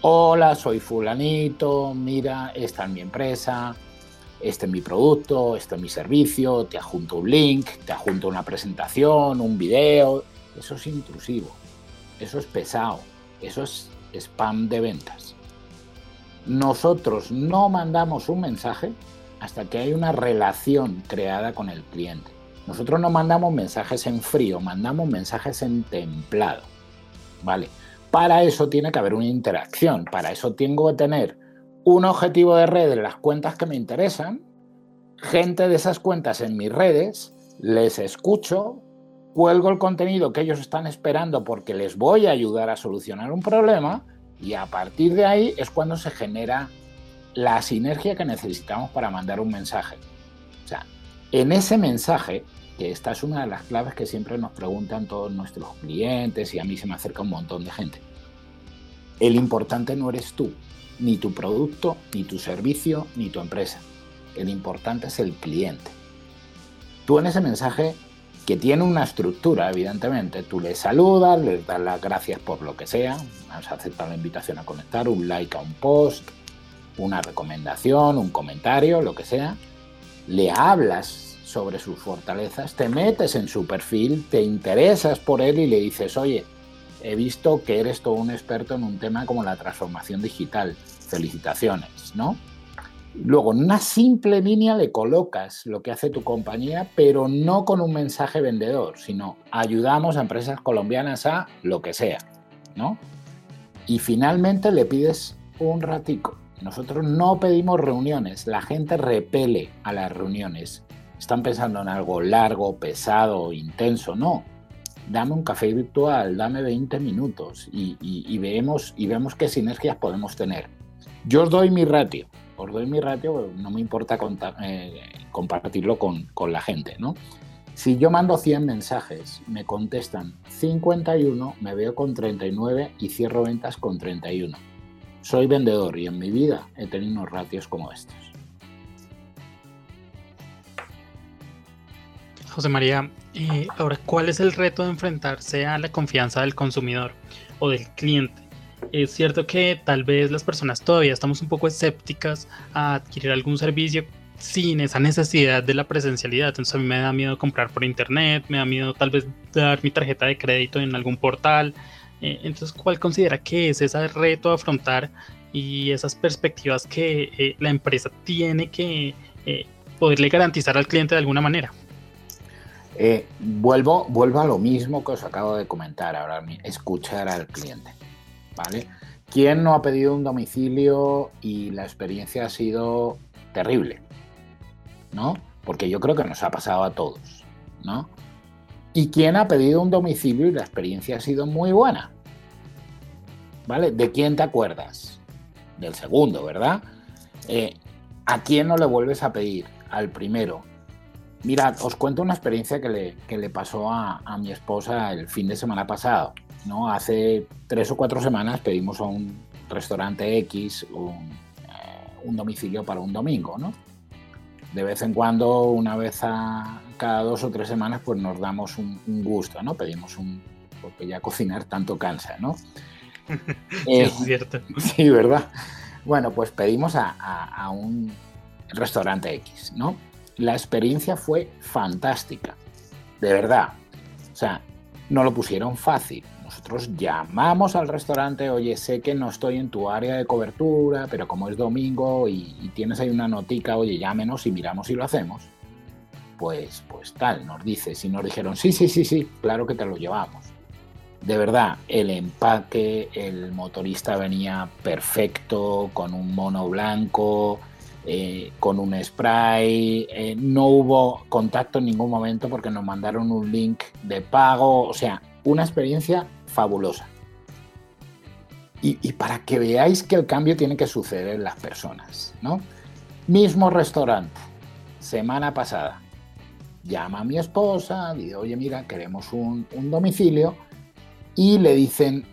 Hola, soy fulanito, mira, esta es mi empresa, este es mi producto, este es mi servicio, te adjunto un link, te adjunto una presentación, un video. Eso es intrusivo, eso es pesado, eso es spam de ventas. Nosotros no mandamos un mensaje hasta que hay una relación creada con el cliente. Nosotros no mandamos mensajes en frío, mandamos mensajes en templado. ¿Vale? Para eso tiene que haber una interacción, para eso tengo que tener un objetivo de red en las cuentas que me interesan, gente de esas cuentas en mis redes, les escucho, cuelgo el contenido que ellos están esperando porque les voy a ayudar a solucionar un problema y a partir de ahí es cuando se genera la sinergia que necesitamos para mandar un mensaje. O sea, en ese mensaje esta es una de las claves que siempre nos preguntan todos nuestros clientes y a mí se me acerca un montón de gente. El importante no eres tú, ni tu producto, ni tu servicio, ni tu empresa. El importante es el cliente. Tú en ese mensaje que tiene una estructura, evidentemente, tú le saludas, les das las gracias por lo que sea, has aceptado la invitación a conectar, un like a un post, una recomendación, un comentario, lo que sea, le hablas sobre sus fortalezas, te metes en su perfil, te interesas por él y le dices, oye, he visto que eres todo un experto en un tema como la transformación digital. Felicitaciones, ¿no? Luego, en una simple línea le colocas lo que hace tu compañía, pero no con un mensaje vendedor, sino ayudamos a empresas colombianas a lo que sea, ¿no? Y finalmente le pides un ratico. Nosotros no pedimos reuniones, la gente repele a las reuniones están pensando en algo largo, pesado, intenso. No, dame un café virtual, dame 20 minutos y, vemos, y vemos qué sinergias podemos tener. Yo os doy mi ratio, os doy mi ratio, no me importa eh, compartirlo con, la gente, ¿no? Si yo mando 100 mensajes, me contestan 51, me veo con 39 y cierro ventas con 31. Soy vendedor y en mi vida he tenido unos ratios como estos. José María, eh, ahora, ¿cuál es el reto de enfrentarse a la confianza del consumidor o del cliente? Es cierto que tal vez las personas todavía estamos un poco escépticas a adquirir algún servicio sin esa necesidad de la presencialidad. Entonces a mí me da miedo comprar por internet, me da miedo tal vez dar mi tarjeta de crédito en algún portal. Eh, entonces, ¿cuál considera que es ese reto a afrontar y esas perspectivas que eh, la empresa tiene que eh, poderle garantizar al cliente de alguna manera? Vuelvo, vuelvo a lo mismo que os acabo de comentar ahora, escuchar al cliente. ¿Vale? ¿Quién no ha pedido un domicilio y la experiencia ha sido terrible? ¿no? Porque yo creo que nos ha pasado a todos, ¿no? ¿Y quién ha pedido un domicilio y la experiencia ha sido muy buena? ¿Vale? ¿De quién te acuerdas? Del segundo, ¿verdad? Eh, ¿A quién no le vuelves a pedir? Al primero. Mirad, os cuento una experiencia que le, le pasó a, mi esposa el fin de semana pasado. ¿no? Hace tres o cuatro semanas pedimos a un restaurante X un, eh, un domicilio para un domingo, ¿no? de vez en cuando, una vez a cada dos o tres semanas, pues nos damos un, gusto, ¿no? Pedimos un, porque ya cocinar tanto cansa, ¿no? sí, es eh, cierto. Sí, ¿verdad? Bueno, pues pedimos a, a, un restaurante X, ¿no? La experiencia fue fantástica, de verdad. O sea, no lo pusieron fácil, nosotros llamamos al restaurante, oye, sé que no estoy en tu área de cobertura, pero como es domingo y, tienes ahí una notica, oye, llámenos y miramos si lo hacemos. Pues, pues tal, nos dice. Si nos dijeron, sí, sí, sí, sí, claro que te lo llevamos. De verdad, el empaque, el motorista venía perfecto, con un mono blanco, eh, con un spray, eh, no hubo contacto en ningún momento porque nos mandaron un link de pago, o sea, una experiencia fabulosa. Y, para que veáis que el cambio tiene que suceder en las personas, ¿no? Mismo restaurante, semana pasada, llama a mi esposa, dice, oye, mira, queremos un, un domicilio, y le dicen,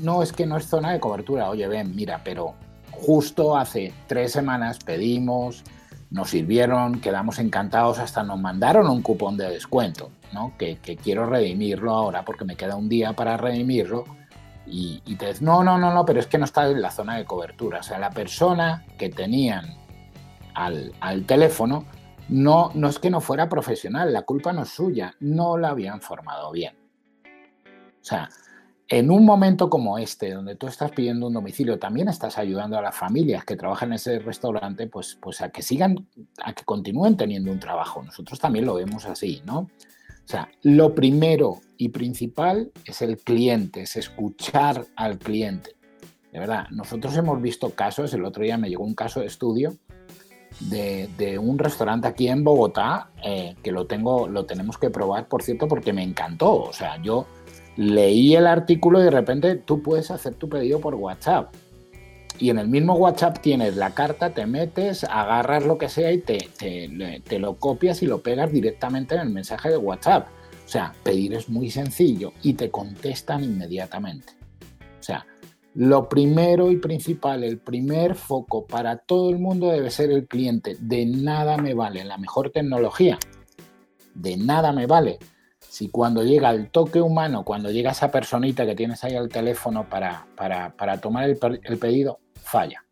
no, es que no es zona de cobertura, oye, ven, mira, pero justo hace tres semanas pedimos, nos sirvieron, quedamos encantados, hasta nos mandaron un cupón de descuento, ¿no? que, quiero redimirlo ahora porque me queda un día para redimirlo. Y, te dicen, no, no, no, no, pero es que no está en la zona de cobertura. O sea, la persona que tenían al, al teléfono no, no es que no fuera profesional, la culpa no es suya, no la habían formado bien. O sea, en un momento como este, donde tú estás pidiendo un domicilio, también estás ayudando a las familias que trabajan en ese restaurante, pues, pues a que sigan, a que continúen teniendo un trabajo. Nosotros también lo vemos así, ¿no? O sea, lo primero y principal es el cliente, es escuchar al cliente. De verdad, nosotros hemos visto casos, el otro día me llegó un caso de estudio de, un restaurante aquí en Bogotá, eh, que lo, tengo, lo tenemos que probar, por cierto, porque me encantó. O sea, yo leí el artículo y de repente tú puedes hacer tu pedido por WhatsApp. Y en el mismo WhatsApp tienes la carta, te metes, agarras lo que sea y te, te, lo copias y lo pegas directamente en el mensaje de WhatsApp. O sea, pedir es muy sencillo y te contestan inmediatamente. O sea, lo primero y principal, el primer foco para todo el mundo debe ser el cliente. De nada me vale la mejor tecnología. De nada me vale si cuando llega el toque humano, cuando llega esa personita que tienes ahí al teléfono para, para, tomar el, pedido, falla.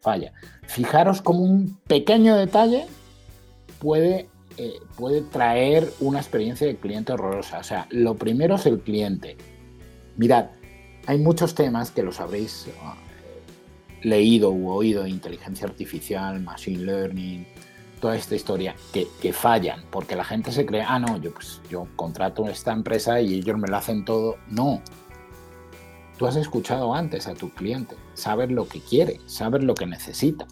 Falla. Fijaros como un pequeño detalle puede, eh, puede traer una experiencia de cliente horrorosa. O sea, lo primero es el cliente. Mirad, hay muchos temas que los habréis eh, leído u oído, inteligencia artificial, machine learning, toda esta historia que, fallan, porque la gente se cree, ah, no, yo, pues, yo contrato esta empresa y ellos me lo hacen todo. No. Tú has escuchado antes a tu cliente, sabes lo que quiere, sabes lo que necesita,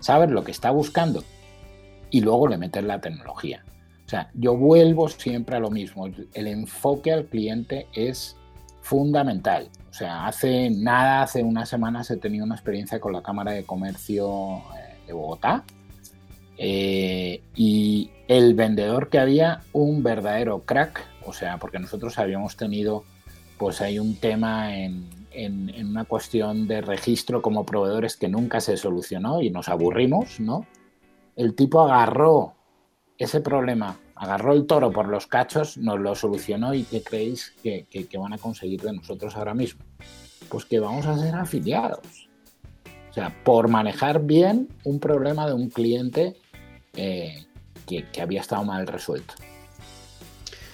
sabes lo que está buscando y luego le metes la tecnología. O sea, yo vuelvo siempre a lo mismo. El enfoque al cliente es fundamental. O sea, hace nada, hace unas semanas he tenido una experiencia con la Cámara de Comercio eh, de Bogotá, eh, y el vendedor que había un verdadero crack, o sea, porque nosotros habíamos tenido, pues hay un tema en, en, una cuestión de registro como proveedores que nunca se solucionó y nos aburrimos, ¿no? El tipo agarró ese problema, agarró el toro por los cachos, nos lo solucionó y ¿qué creéis que, van a conseguir de nosotros ahora mismo? Pues que vamos a ser afiliados. O sea, por manejar bien un problema de un cliente eh, que, que había estado mal resuelto.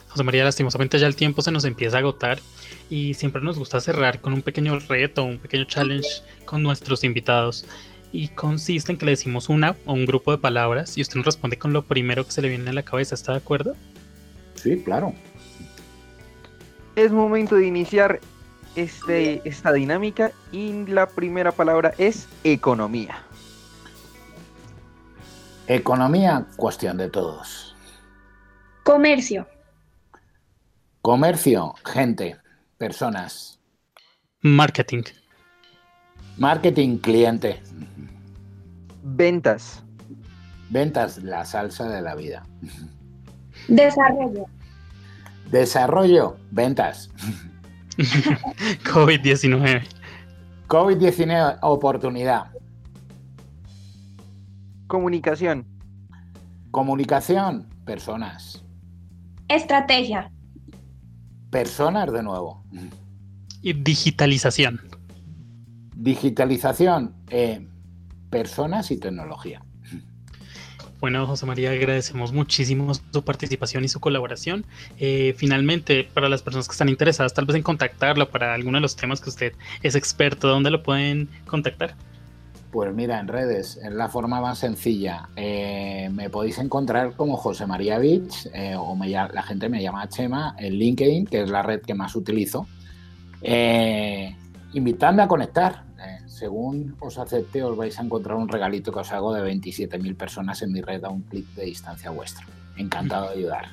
José María, lastimosamente ya el tiempo se nos empieza a agotar y siempre nos gusta cerrar con un pequeño reto, un pequeño challenge con nuestros invitados. Y consiste en que le decimos una o un grupo de palabras y usted nos responde con lo primero que se le viene a la cabeza. ¿Está de acuerdo? Sí, claro. Es momento de iniciar este, esta dinámica y la primera palabra es economía. Economía, cuestión de todos. Comercio. Comercio, gente personas. Marketing. Marketing, cliente. Ventas. Ventas, la salsa de la vida. Desarrollo. Desarrollo, ventas. COVID-19. COVID-19, oportunidad. Comunicación. Comunicación, personas. Estrategia. Personas de nuevo. Y digitalización. Digitalización, eh, personas y tecnología. Bueno, José María, agradecemos muchísimo su participación y su colaboración. Eh, finalmente, para las personas que están interesadas tal vez en contactarlo para alguno de los temas que usted es experto, ¿dónde lo pueden contactar? Pues mira, en redes, es la forma más sencilla. Eh, me podéis encontrar como José María Beach, eh, o la gente me llama Chema, en LinkedIn, que es la red que más utilizo. Eh, invitadme a conectar. según os acepte, os vais a encontrar un regalito que os hago de 27.000 personas en mi red a un clic de distancia vuestro. Encantado de ayudar.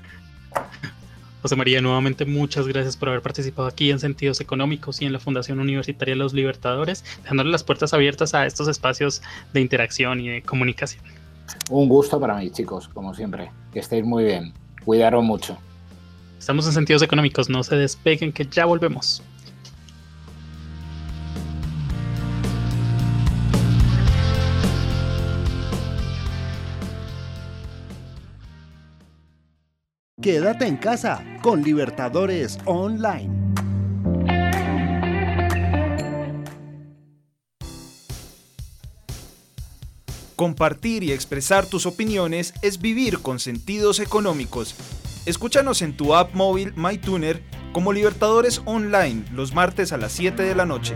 José María, nuevamente muchas gracias por haber participado aquí en Sentidos Económicos y en la Fundación Universitaria Los Libertadores, dejándole las puertas abiertas a estos espacios de interacción y de comunicación. Un gusto para mí, chicos, como siempre. Que estéis muy bien. Cuidaros mucho. Estamos en Sentidos Económicos, no se despeguen que ya volvemos. Quédate en casa con Libertadores Online. Compartir y expresar tus opiniones es vivir con sentidos económicos. Escúchanos en tu app móvil MyTuner como Libertadores Online los martes a las 7 de la noche.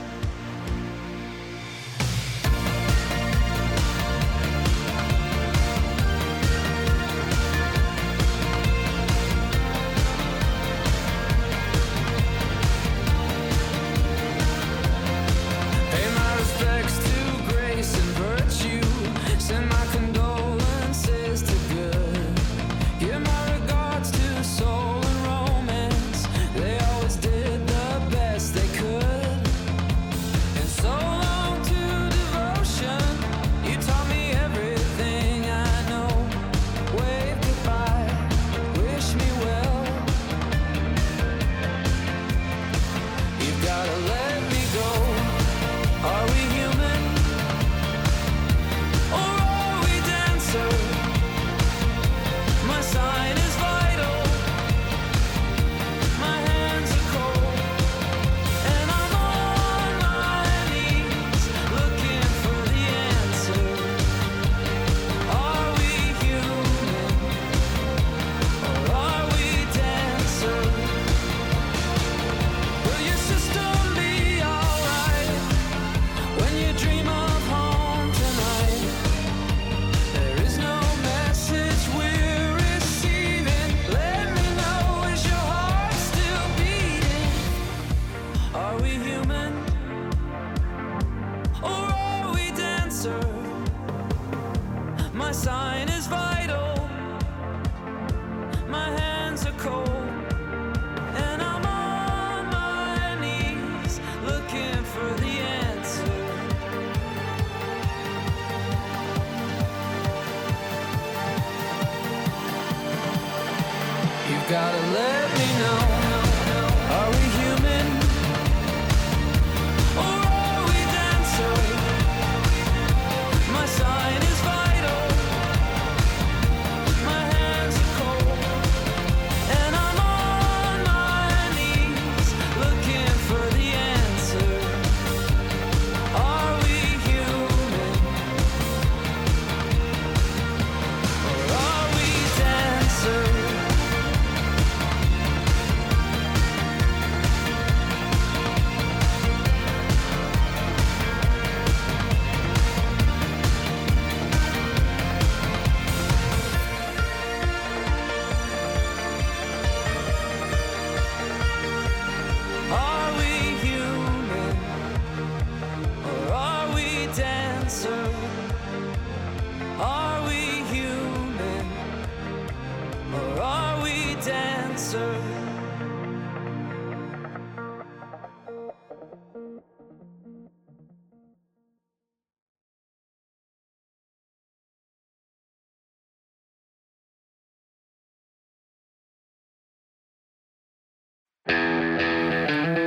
my sign is vital. My hands are cold. And I'm on my knees looking for the answer. You gotta let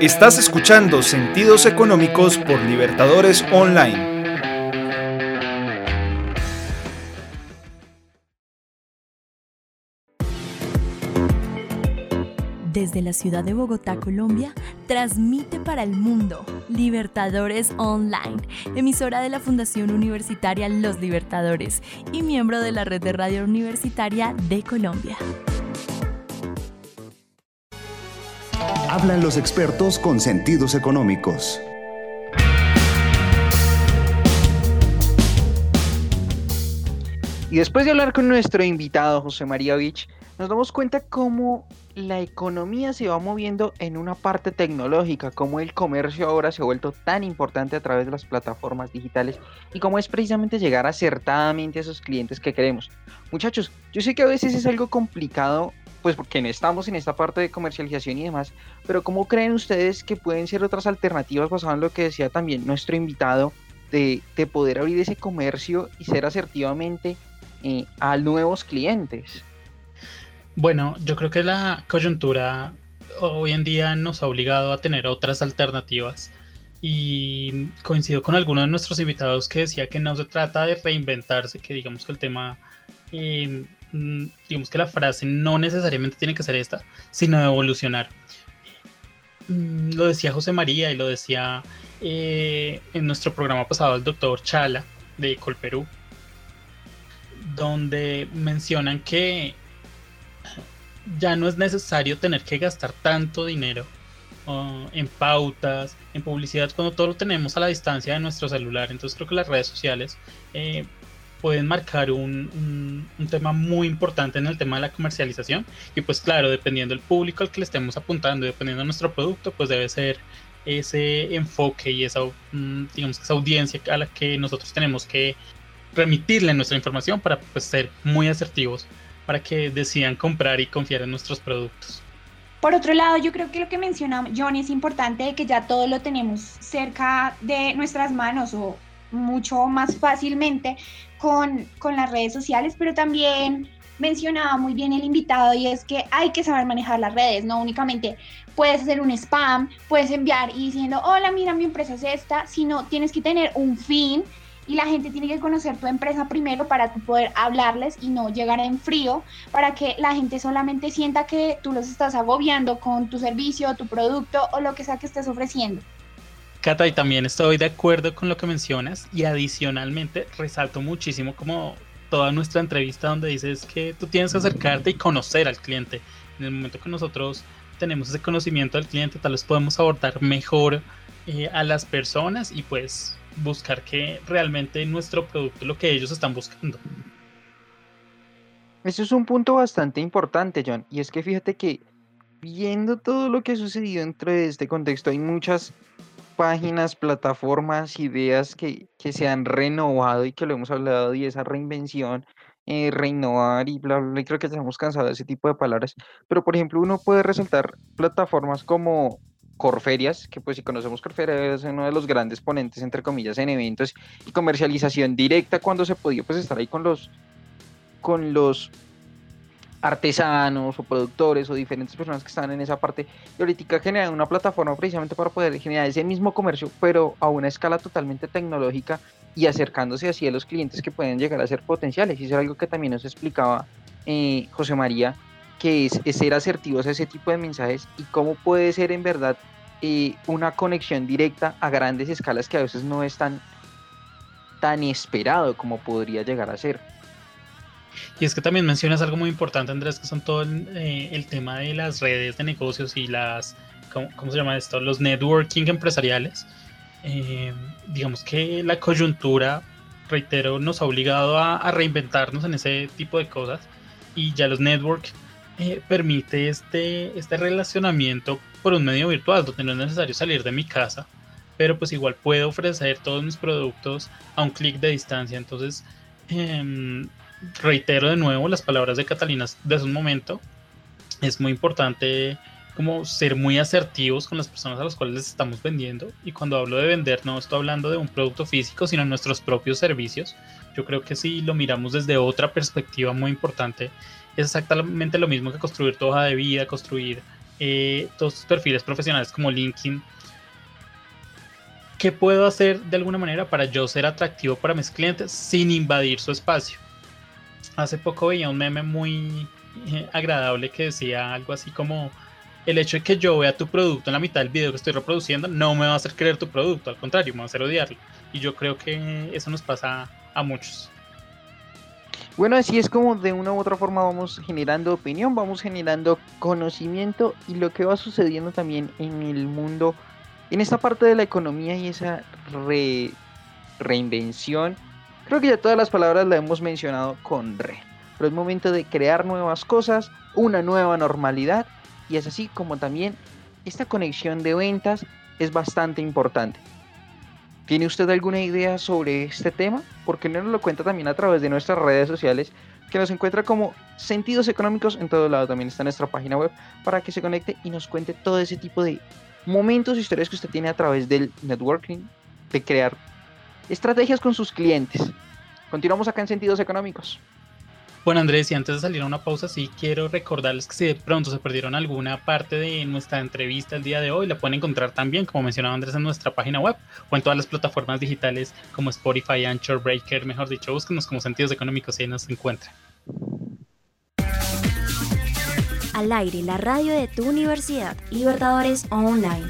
Estás escuchando Sentidos Económicos por Libertadores Online. Desde la ciudad de Bogotá, Colombia, transmite para el mundo Libertadores Online, emisora de la Fundación Universitaria Los Libertadores y miembro de la red de radio universitaria de Colombia. Hablan los expertos con sentidos económicos. Y después de hablar con nuestro invitado José María Vich, nos damos cuenta cómo la economía se va moviendo en una parte tecnológica, cómo el comercio ahora se ha vuelto tan importante a través de las plataformas digitales y cómo es precisamente llegar acertadamente a esos clientes que queremos. Muchachos, yo sé que a veces es algo complicado, pues porque no estamos en esta parte de comercialización y demás, pero ¿cómo creen ustedes que pueden ser otras alternativas basado en lo que decía también nuestro invitado de, de poder abrir ese comercio y ser asertivamente eh, a nuevos clientes? Bueno, yo creo que la coyuntura hoy en día nos ha obligado a tener otras alternativas y coincido con algunos de nuestros invitados que decía que no se trata de reinventarse, que digamos que el tema, eh, digamos que la frase no necesariamente tiene que ser esta, sino evolucionar. Mm, Lo decía José María y lo decía eh, en nuestro programa pasado el doctor Chala de Colperú, donde mencionan que ya no es necesario tener que gastar tanto dinero en pautas, en publicidad, cuando todo lo tenemos a la distancia de nuestro celular. Entonces creo que las redes sociales eh, pueden marcar un, un- un tema muy importante en el tema de la comercialización. Y pues claro, dependiendo del público al que le estemos apuntando, dependiendo de nuestro producto, pues debe ser ese enfoque y esa, mm, digamos, esa audiencia a la que nosotros tenemos que remitirle nuestra información para pues, ser muy asertivos para que decidan comprar y confiar en nuestros productos. Por otro lado, yo creo que lo que menciona Johnny es importante que ya todo lo tenemos cerca de nuestras manos o mucho más fácilmente con, con las redes sociales, pero también mencionaba muy bien el invitado y es que hay que saber manejar las redes, no únicamente puedes hacer un spam, puedes enviar y diciendo, hola, mira, mi empresa es esta, sino tienes que tener un fin y la gente tiene que conocer tu empresa primero para tú poder hablarles y no llegar en frío, para que la gente solamente sienta que tú los estás agobiando con tu servicio, tu producto o lo que sea que estés ofreciendo. Cata, y también estoy de acuerdo con lo que mencionas y adicionalmente resalto muchísimo como toda nuestra entrevista donde dices que tú tienes que acercarte y conocer al cliente. En el momento que nosotros tenemos ese conocimiento del cliente, tal vez podemos abordar mejor eh, a las personas y pues buscar que realmente nuestro producto lo que ellos están buscando. Eso es un punto bastante importante, John, y es que fíjate que viendo todo lo que ha sucedido dentro de este contexto, hay muchas páginas, plataformas, ideas que, que se han renovado y que lo hemos hablado, y esa reinvención, eh, reinnovar y bla, bla, bla, y creo que ya estamos cansados de ese tipo de palabras, pero por ejemplo uno puede resaltar plataformas como Corferias, que pues si conocemos Corferias es uno de los grandes ponentes, entre comillas, en eventos y comercialización directa cuando se podía pues estar ahí con los con los artesanos o productores o diferentes personas que están en esa parte y ahorita generan una plataforma precisamente para poder generar ese mismo comercio pero a una escala totalmente tecnológica y acercándose así a los clientes que pueden llegar a ser potenciales y eso es algo que también nos explicaba eh, José María que es, ser asertivos a ese tipo de mensajes y cómo puede ser en verdad eh, una conexión directa a grandes escalas que a veces no es tan, tan esperado como podría llegar a ser. Y es que también mencionas algo muy importante, Andrés, que son todo el, eh, tema de las redes de negocios y las, ¿cómo, se llama esto? Los networking empresariales. Eh, digamos que la coyuntura, reitero, nos ha obligado a, reinventarnos en ese tipo de cosas y ya los network eh, permite este, este relacionamiento por un medio virtual donde no es necesario salir de mi casa, pero pues igual puedo ofrecer todos mis productos a un clic de distancia. Entonces, em, reitero de nuevo las palabras de Catalina de un momento. Es muy importante como ser muy asertivos con las personas a las cuales les estamos vendiendo. Y cuando hablo de vender, no estoy hablando de un producto físico, sino nuestros propios servicios. Yo creo que si lo miramos desde otra perspectiva muy importante, es exactamente lo mismo que construir tu hoja de vida, construir eh, todos tus perfiles profesionales como LinkedIn. ¿Qué puedo hacer de alguna manera para yo ser atractivo para mis clientes sin invadir su espacio? Hace poco veía un meme muy eh, agradable que decía algo así como el hecho de que yo vea tu producto en la mitad del video que estoy reproduciendo no me va a hacer creer tu producto, al contrario, me va a hacer odiarlo. Y yo creo que eso nos pasa a muchos. Bueno, así es como de una u otra forma vamos generando opinión, vamos generando conocimiento y lo que va sucediendo también en el mundo, en esta parte de la economía y esa reinvención Creo que ya todas las palabras las hemos mencionado con re. Pero es momento de crear nuevas cosas, una nueva normalidad y es así como también esta conexión de ventas es bastante importante. ¿Tiene usted alguna idea sobre este tema? Porque no nos lo cuenta también a través de nuestras redes sociales, que nos encuentra como Sentidos Económicos en todo lado. También está nuestra página web para que se conecte y nos cuente todo ese tipo de momentos, historias que usted tiene a través del networking, de crear Estrategias con sus clientes. Continuamos acá en sentidos económicos. Bueno Andrés, y antes de salir a una pausa, sí quiero recordarles que si de pronto se perdieron alguna parte de nuestra entrevista el día de hoy, la pueden encontrar también, como mencionaba Andrés, en nuestra página web o en todas las plataformas digitales como Spotify, Anchor, Breaker, mejor dicho, búsquenos como Sentidos Económicos y ahí nos encuentran. Al aire, la radio de tu universidad, Libertadores Online.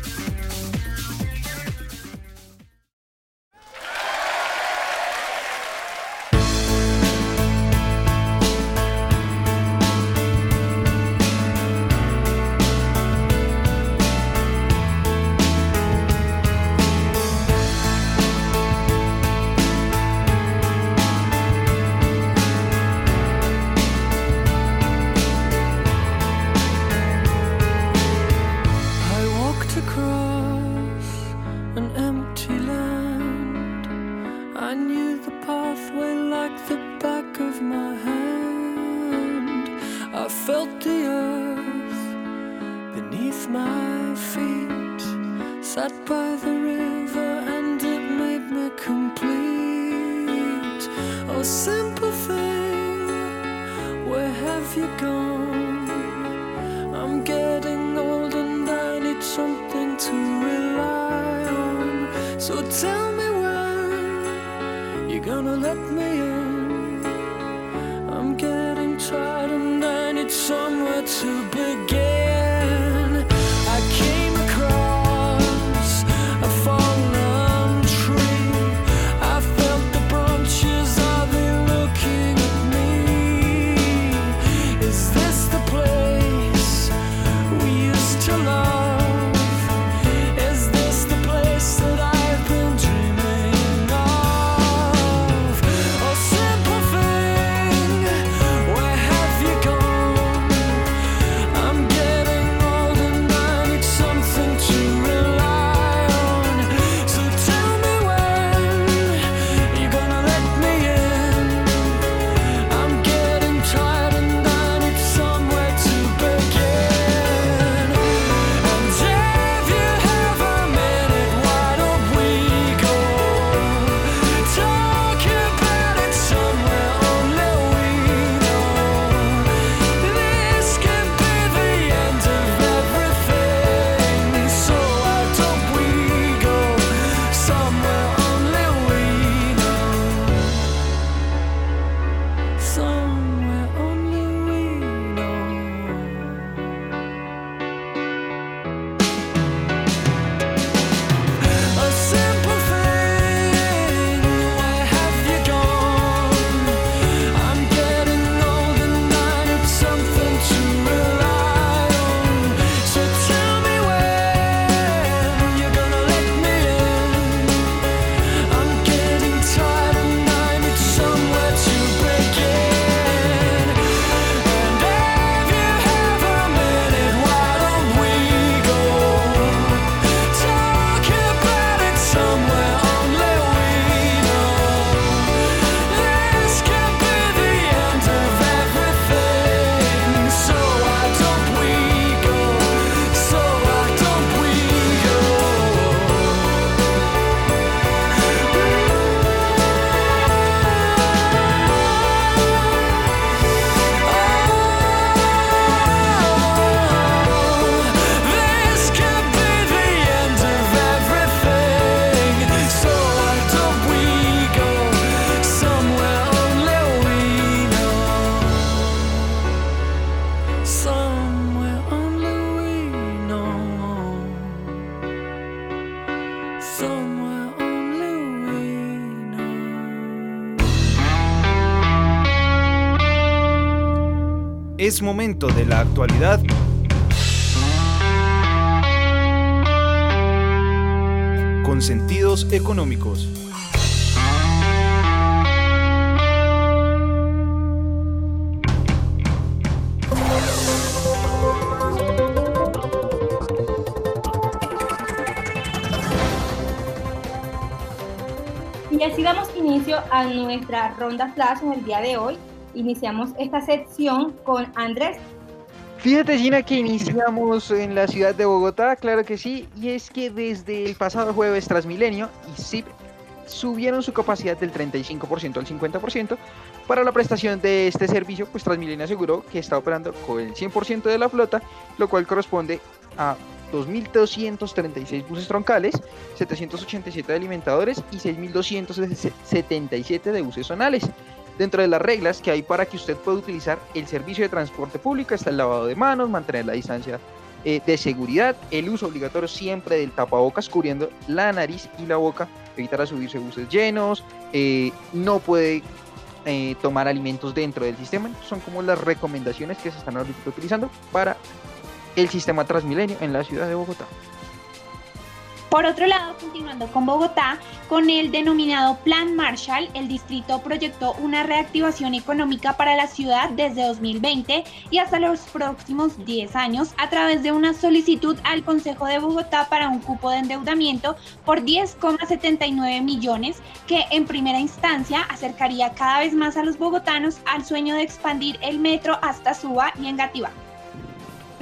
Momento de la actualidad con sentidos económicos. Y así damos inicio a nuestra ronda flash en el día de hoy. Iniciamos esta sección con Andrés. Fíjate, Gina, que iniciamos en la ciudad de Bogotá, claro que sí, y es que desde el pasado jueves Transmilenio y SIP subieron su capacidad del 35% al 50% para la prestación de este servicio, pues Transmilenio aseguró que está operando con el 100% de la flota, lo cual corresponde a 2.236 buses troncales, 787 de alimentadores y 6.277 de buses zonales. Dentro de las reglas que hay para que usted pueda utilizar el servicio de transporte público está el lavado de manos, mantener la distancia eh, de seguridad, el uso obligatorio siempre del tapabocas cubriendo la nariz y la boca, evitar a subirse buses llenos, eh, no puede eh, tomar alimentos dentro del sistema. Son como las recomendaciones que se están ahorita utilizando para el sistema Transmilenio en la ciudad de Bogotá. Por otro lado, continuando con Bogotá, con el denominado Plan Marshall, el distrito proyectó una reactivación económica para la ciudad desde 2020 y hasta los próximos 10 años a través de una solicitud al Consejo de Bogotá para un cupo de endeudamiento por 10,79 millones que en primera instancia acercaría cada vez más a los bogotanos al sueño de expandir el metro hasta Suba y Engativá.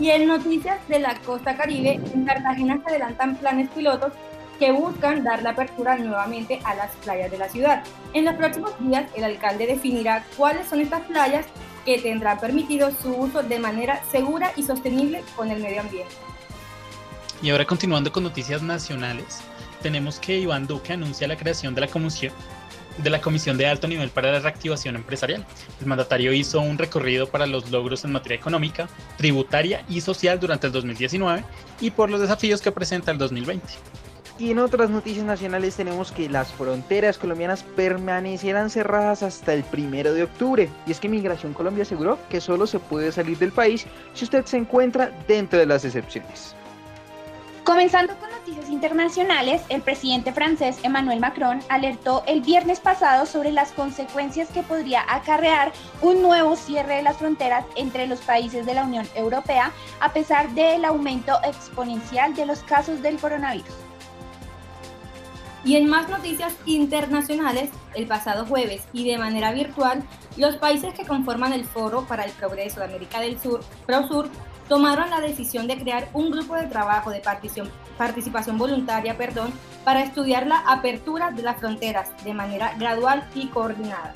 Y en noticias de la costa caribe, en Cartagena se adelantan planes pilotos que buscan dar la apertura nuevamente a las playas de la ciudad. En los próximos días, el alcalde definirá cuáles son estas playas que tendrán permitido su uso de manera segura y sostenible con el medio ambiente. Y ahora continuando con noticias nacionales, tenemos que Iván Duque anuncia la creación de la comisión de la Comisión de Alto Nivel para la Reactivación Empresarial. El mandatario hizo un recorrido para los logros en materia económica, tributaria y social durante el 2019 y por los desafíos que presenta el 2020. Y en otras noticias nacionales tenemos que las fronteras colombianas permanecerán cerradas hasta el primero de octubre. Y es que Migración Colombia aseguró que solo se puede salir del país si usted se encuentra dentro de las excepciones. Comenzando con noticias internacionales, el presidente francés Emmanuel Macron alertó el viernes pasado sobre las consecuencias que podría acarrear un nuevo cierre de las fronteras entre los países de la Unión Europea a pesar del aumento exponencial de los casos del coronavirus. Y en más noticias internacionales, el pasado jueves y de manera virtual, los países que conforman el Foro para el Progreso de América del Sur, ProSur, tomaron la decisión de crear un grupo de trabajo de participación, voluntaria perdón, para estudiar la apertura de las fronteras de manera gradual y coordinada.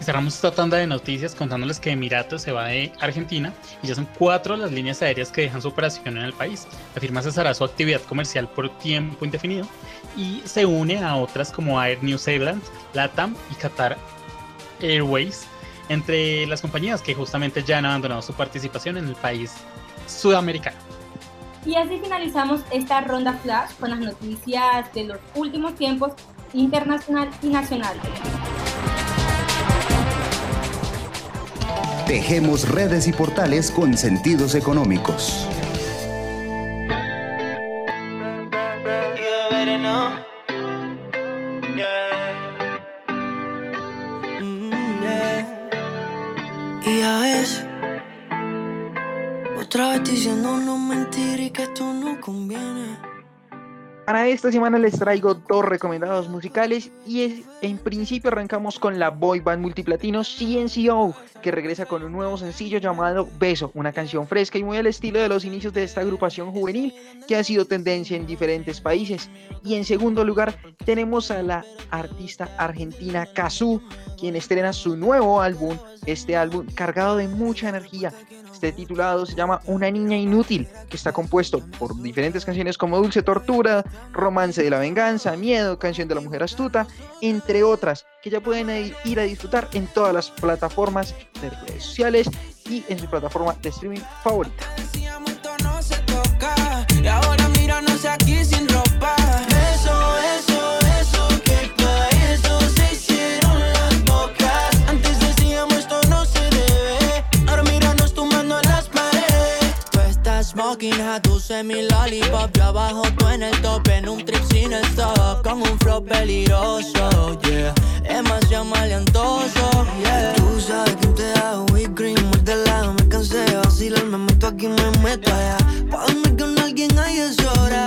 Cerramos esta tanda de noticias contándoles que Emiratos se va de Argentina y ya son cuatro las líneas aéreas que dejan su operación en el país. La firma cesará su actividad comercial por tiempo indefinido y se une a otras como Air New Zealand, LATAM y Qatar Airways, entre las compañías que justamente ya han abandonado su participación en el país sudamericano. Y así finalizamos esta ronda flash con las noticias de los últimos tiempos internacional y nacional. Tejemos redes y portales con sentidos económicos. Y mentir y que esto no conviene. Para esta semana les traigo dos recomendados musicales y en principio arrancamos con la boy band multiplatino CNCO que regresa con un nuevo sencillo llamado Beso, una canción fresca y muy al estilo de los inicios de esta agrupación juvenil que ha sido tendencia en diferentes países. Y en segundo lugar tenemos a la artista argentina Kazoo quien estrena su nuevo álbum, este álbum cargado de mucha energía. Este titulado se llama Una niña inútil, que está compuesto por diferentes canciones como Dulce Tortura, Romance de la Venganza, Miedo, Canción de la Mujer Astuta, entre otras, que ya pueden ir- a disfrutar en todas las plataformas de redes sociales y en su plataforma de streaming favorita. Máquina, tú mi lollipop. Yo abajo, tú en el top, en un trip sin stop. Con un flow peligroso, yeah. Demasiado maleantoso, yeah. Tú sabes que te hago whipped cream, muy de lado. Me cansé de vacilar, me meto aquí, me meto allá. Pa' dormir con alguien ahí es hora.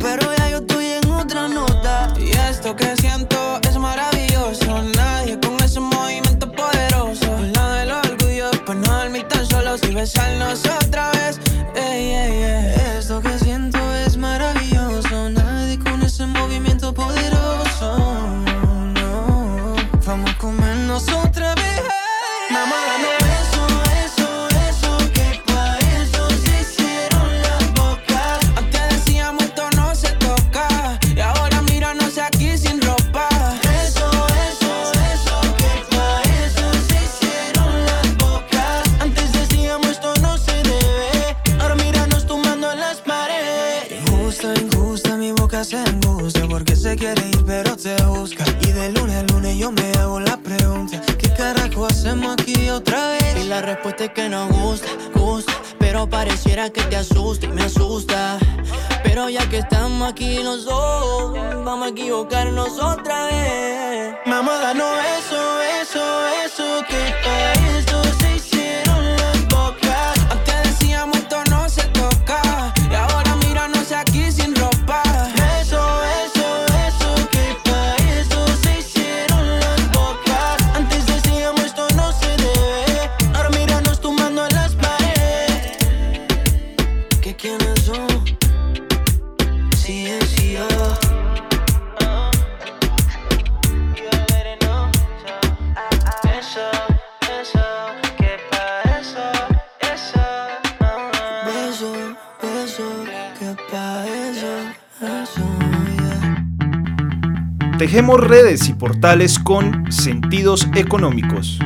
Pero ya yo estoy en otra nota. Y esto que siento es maravilloso. Nadie con ese movimiento poderoso. Nada del orgullo, pues no dormir tan solo si besarnos otra vez. Que nos gusta, gusta. Pero pareciera que te asusta y me asusta. Pero ya que estamos aquí los vamos a equivocarnos otra vez. Mamá, danos eso, eso, eso, que Tejemos redes y portales con sentidos económicos.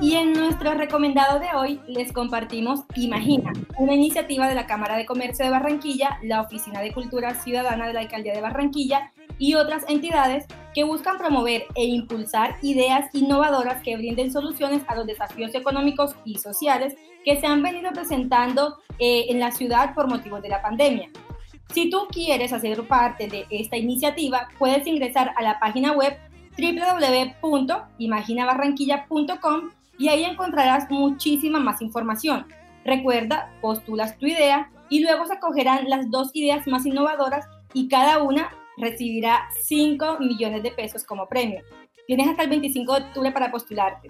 Y en nuestro recomendado de hoy les compartimos Imagina, una iniciativa de la Cámara de Comercio de Barranquilla, la Oficina de Cultura Ciudadana de la Alcaldía de Barranquilla y otras entidades que buscan promover e impulsar ideas innovadoras que brinden soluciones a los desafíos económicos y sociales que se han venido presentando eh, en la ciudad por motivos de la pandemia. Si tú quieres hacer parte de esta iniciativa, puedes ingresar a la página web www.imaginabarranquilla.com y ahí encontrarás muchísima más información. Recuerda, postulas tu idea y luego se acogerán las dos ideas más innovadoras y cada una recibirá 5 millones de pesos como premio. Tienes hasta el 25 de octubre para postularte.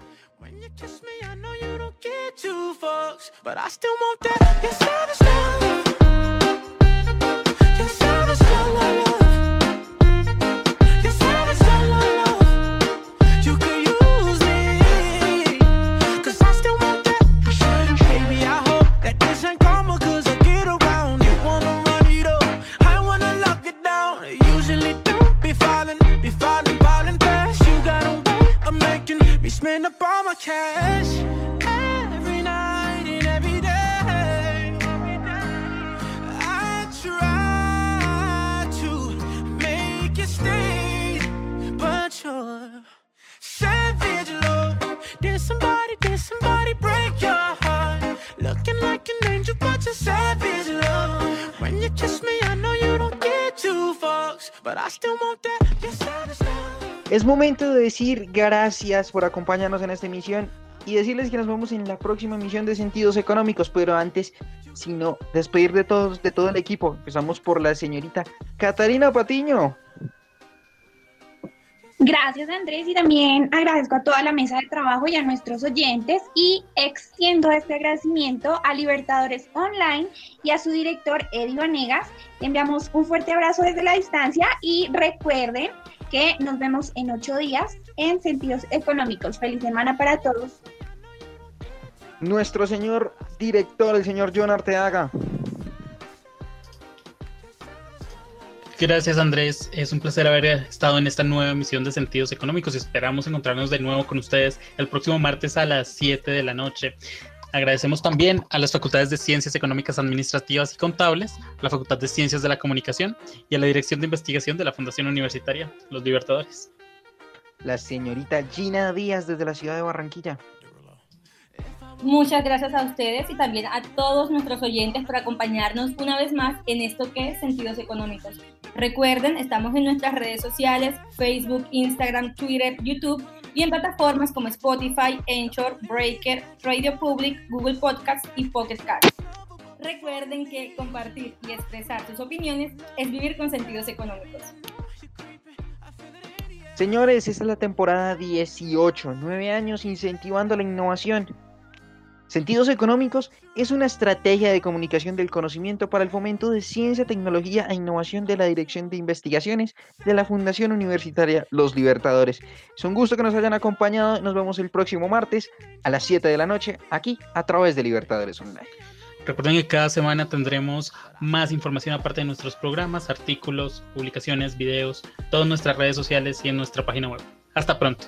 Es momento de decir gracias por acompañarnos en esta emisión y decirles que nos vemos en la próxima emisión de Sentidos Económicos, pero antes, sino despedir de todos, de todo el equipo. Empezamos por la señorita Catarina Patiño. Gracias Andrés y también agradezco a toda la mesa de trabajo y a nuestros oyentes y extiendo este agradecimiento a Libertadores Online y a su director Eddie Vanegas. Le enviamos un fuerte abrazo desde la distancia y recuerden que nos vemos en ocho días en Sentidos Económicos. Feliz semana para todos. Nuestro señor director, el señor John Arteaga. Gracias Andrés, es un placer haber estado en esta nueva emisión de Sentidos Económicos y esperamos encontrarnos de nuevo con ustedes el próximo martes a las 7 de la noche. Agradecemos también a las facultades de Ciencias Económicas Administrativas y Contables, a la Facultad de Ciencias de la Comunicación y a la Dirección de Investigación de la Fundación Universitaria Los Libertadores. La señorita Gina Díaz desde la ciudad de Barranquilla. Muchas gracias a ustedes y también a todos nuestros oyentes por acompañarnos una vez más en esto que es Sentidos Económicos. Recuerden, estamos en nuestras redes sociales, Facebook, Instagram, Twitter, YouTube y en plataformas como Spotify, Anchor, Breaker, Radio Public, Google Podcasts y Pocket Cast. Recuerden que compartir y expresar sus opiniones es vivir con sentidos económicos. Señores, esta es la temporada 18, nueve años incentivando la innovación. Sentidos Económicos es una estrategia de comunicación del conocimiento para el fomento de ciencia, tecnología e innovación de la Dirección de Investigaciones de la Fundación Universitaria Los Libertadores. Es un gusto que nos hayan acompañado. Nos vemos el próximo martes a las 7 de la noche aquí a través de Libertadores Online. Recuerden que cada semana tendremos más información aparte de nuestros programas, artículos, publicaciones, videos, todas nuestras redes sociales y en nuestra página web. Hasta pronto.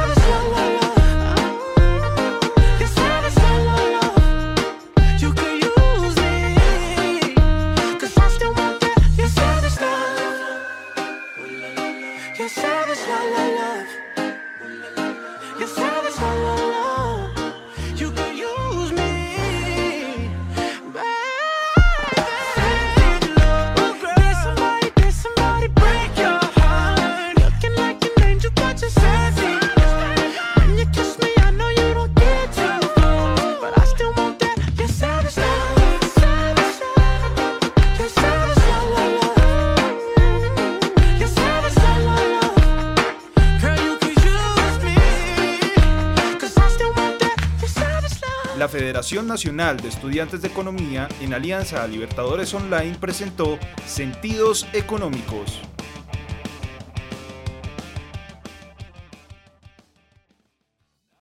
love, love, love. La Federación Nacional de Estudiantes de Economía, en alianza a Libertadores Online, presentó Sentidos Económicos.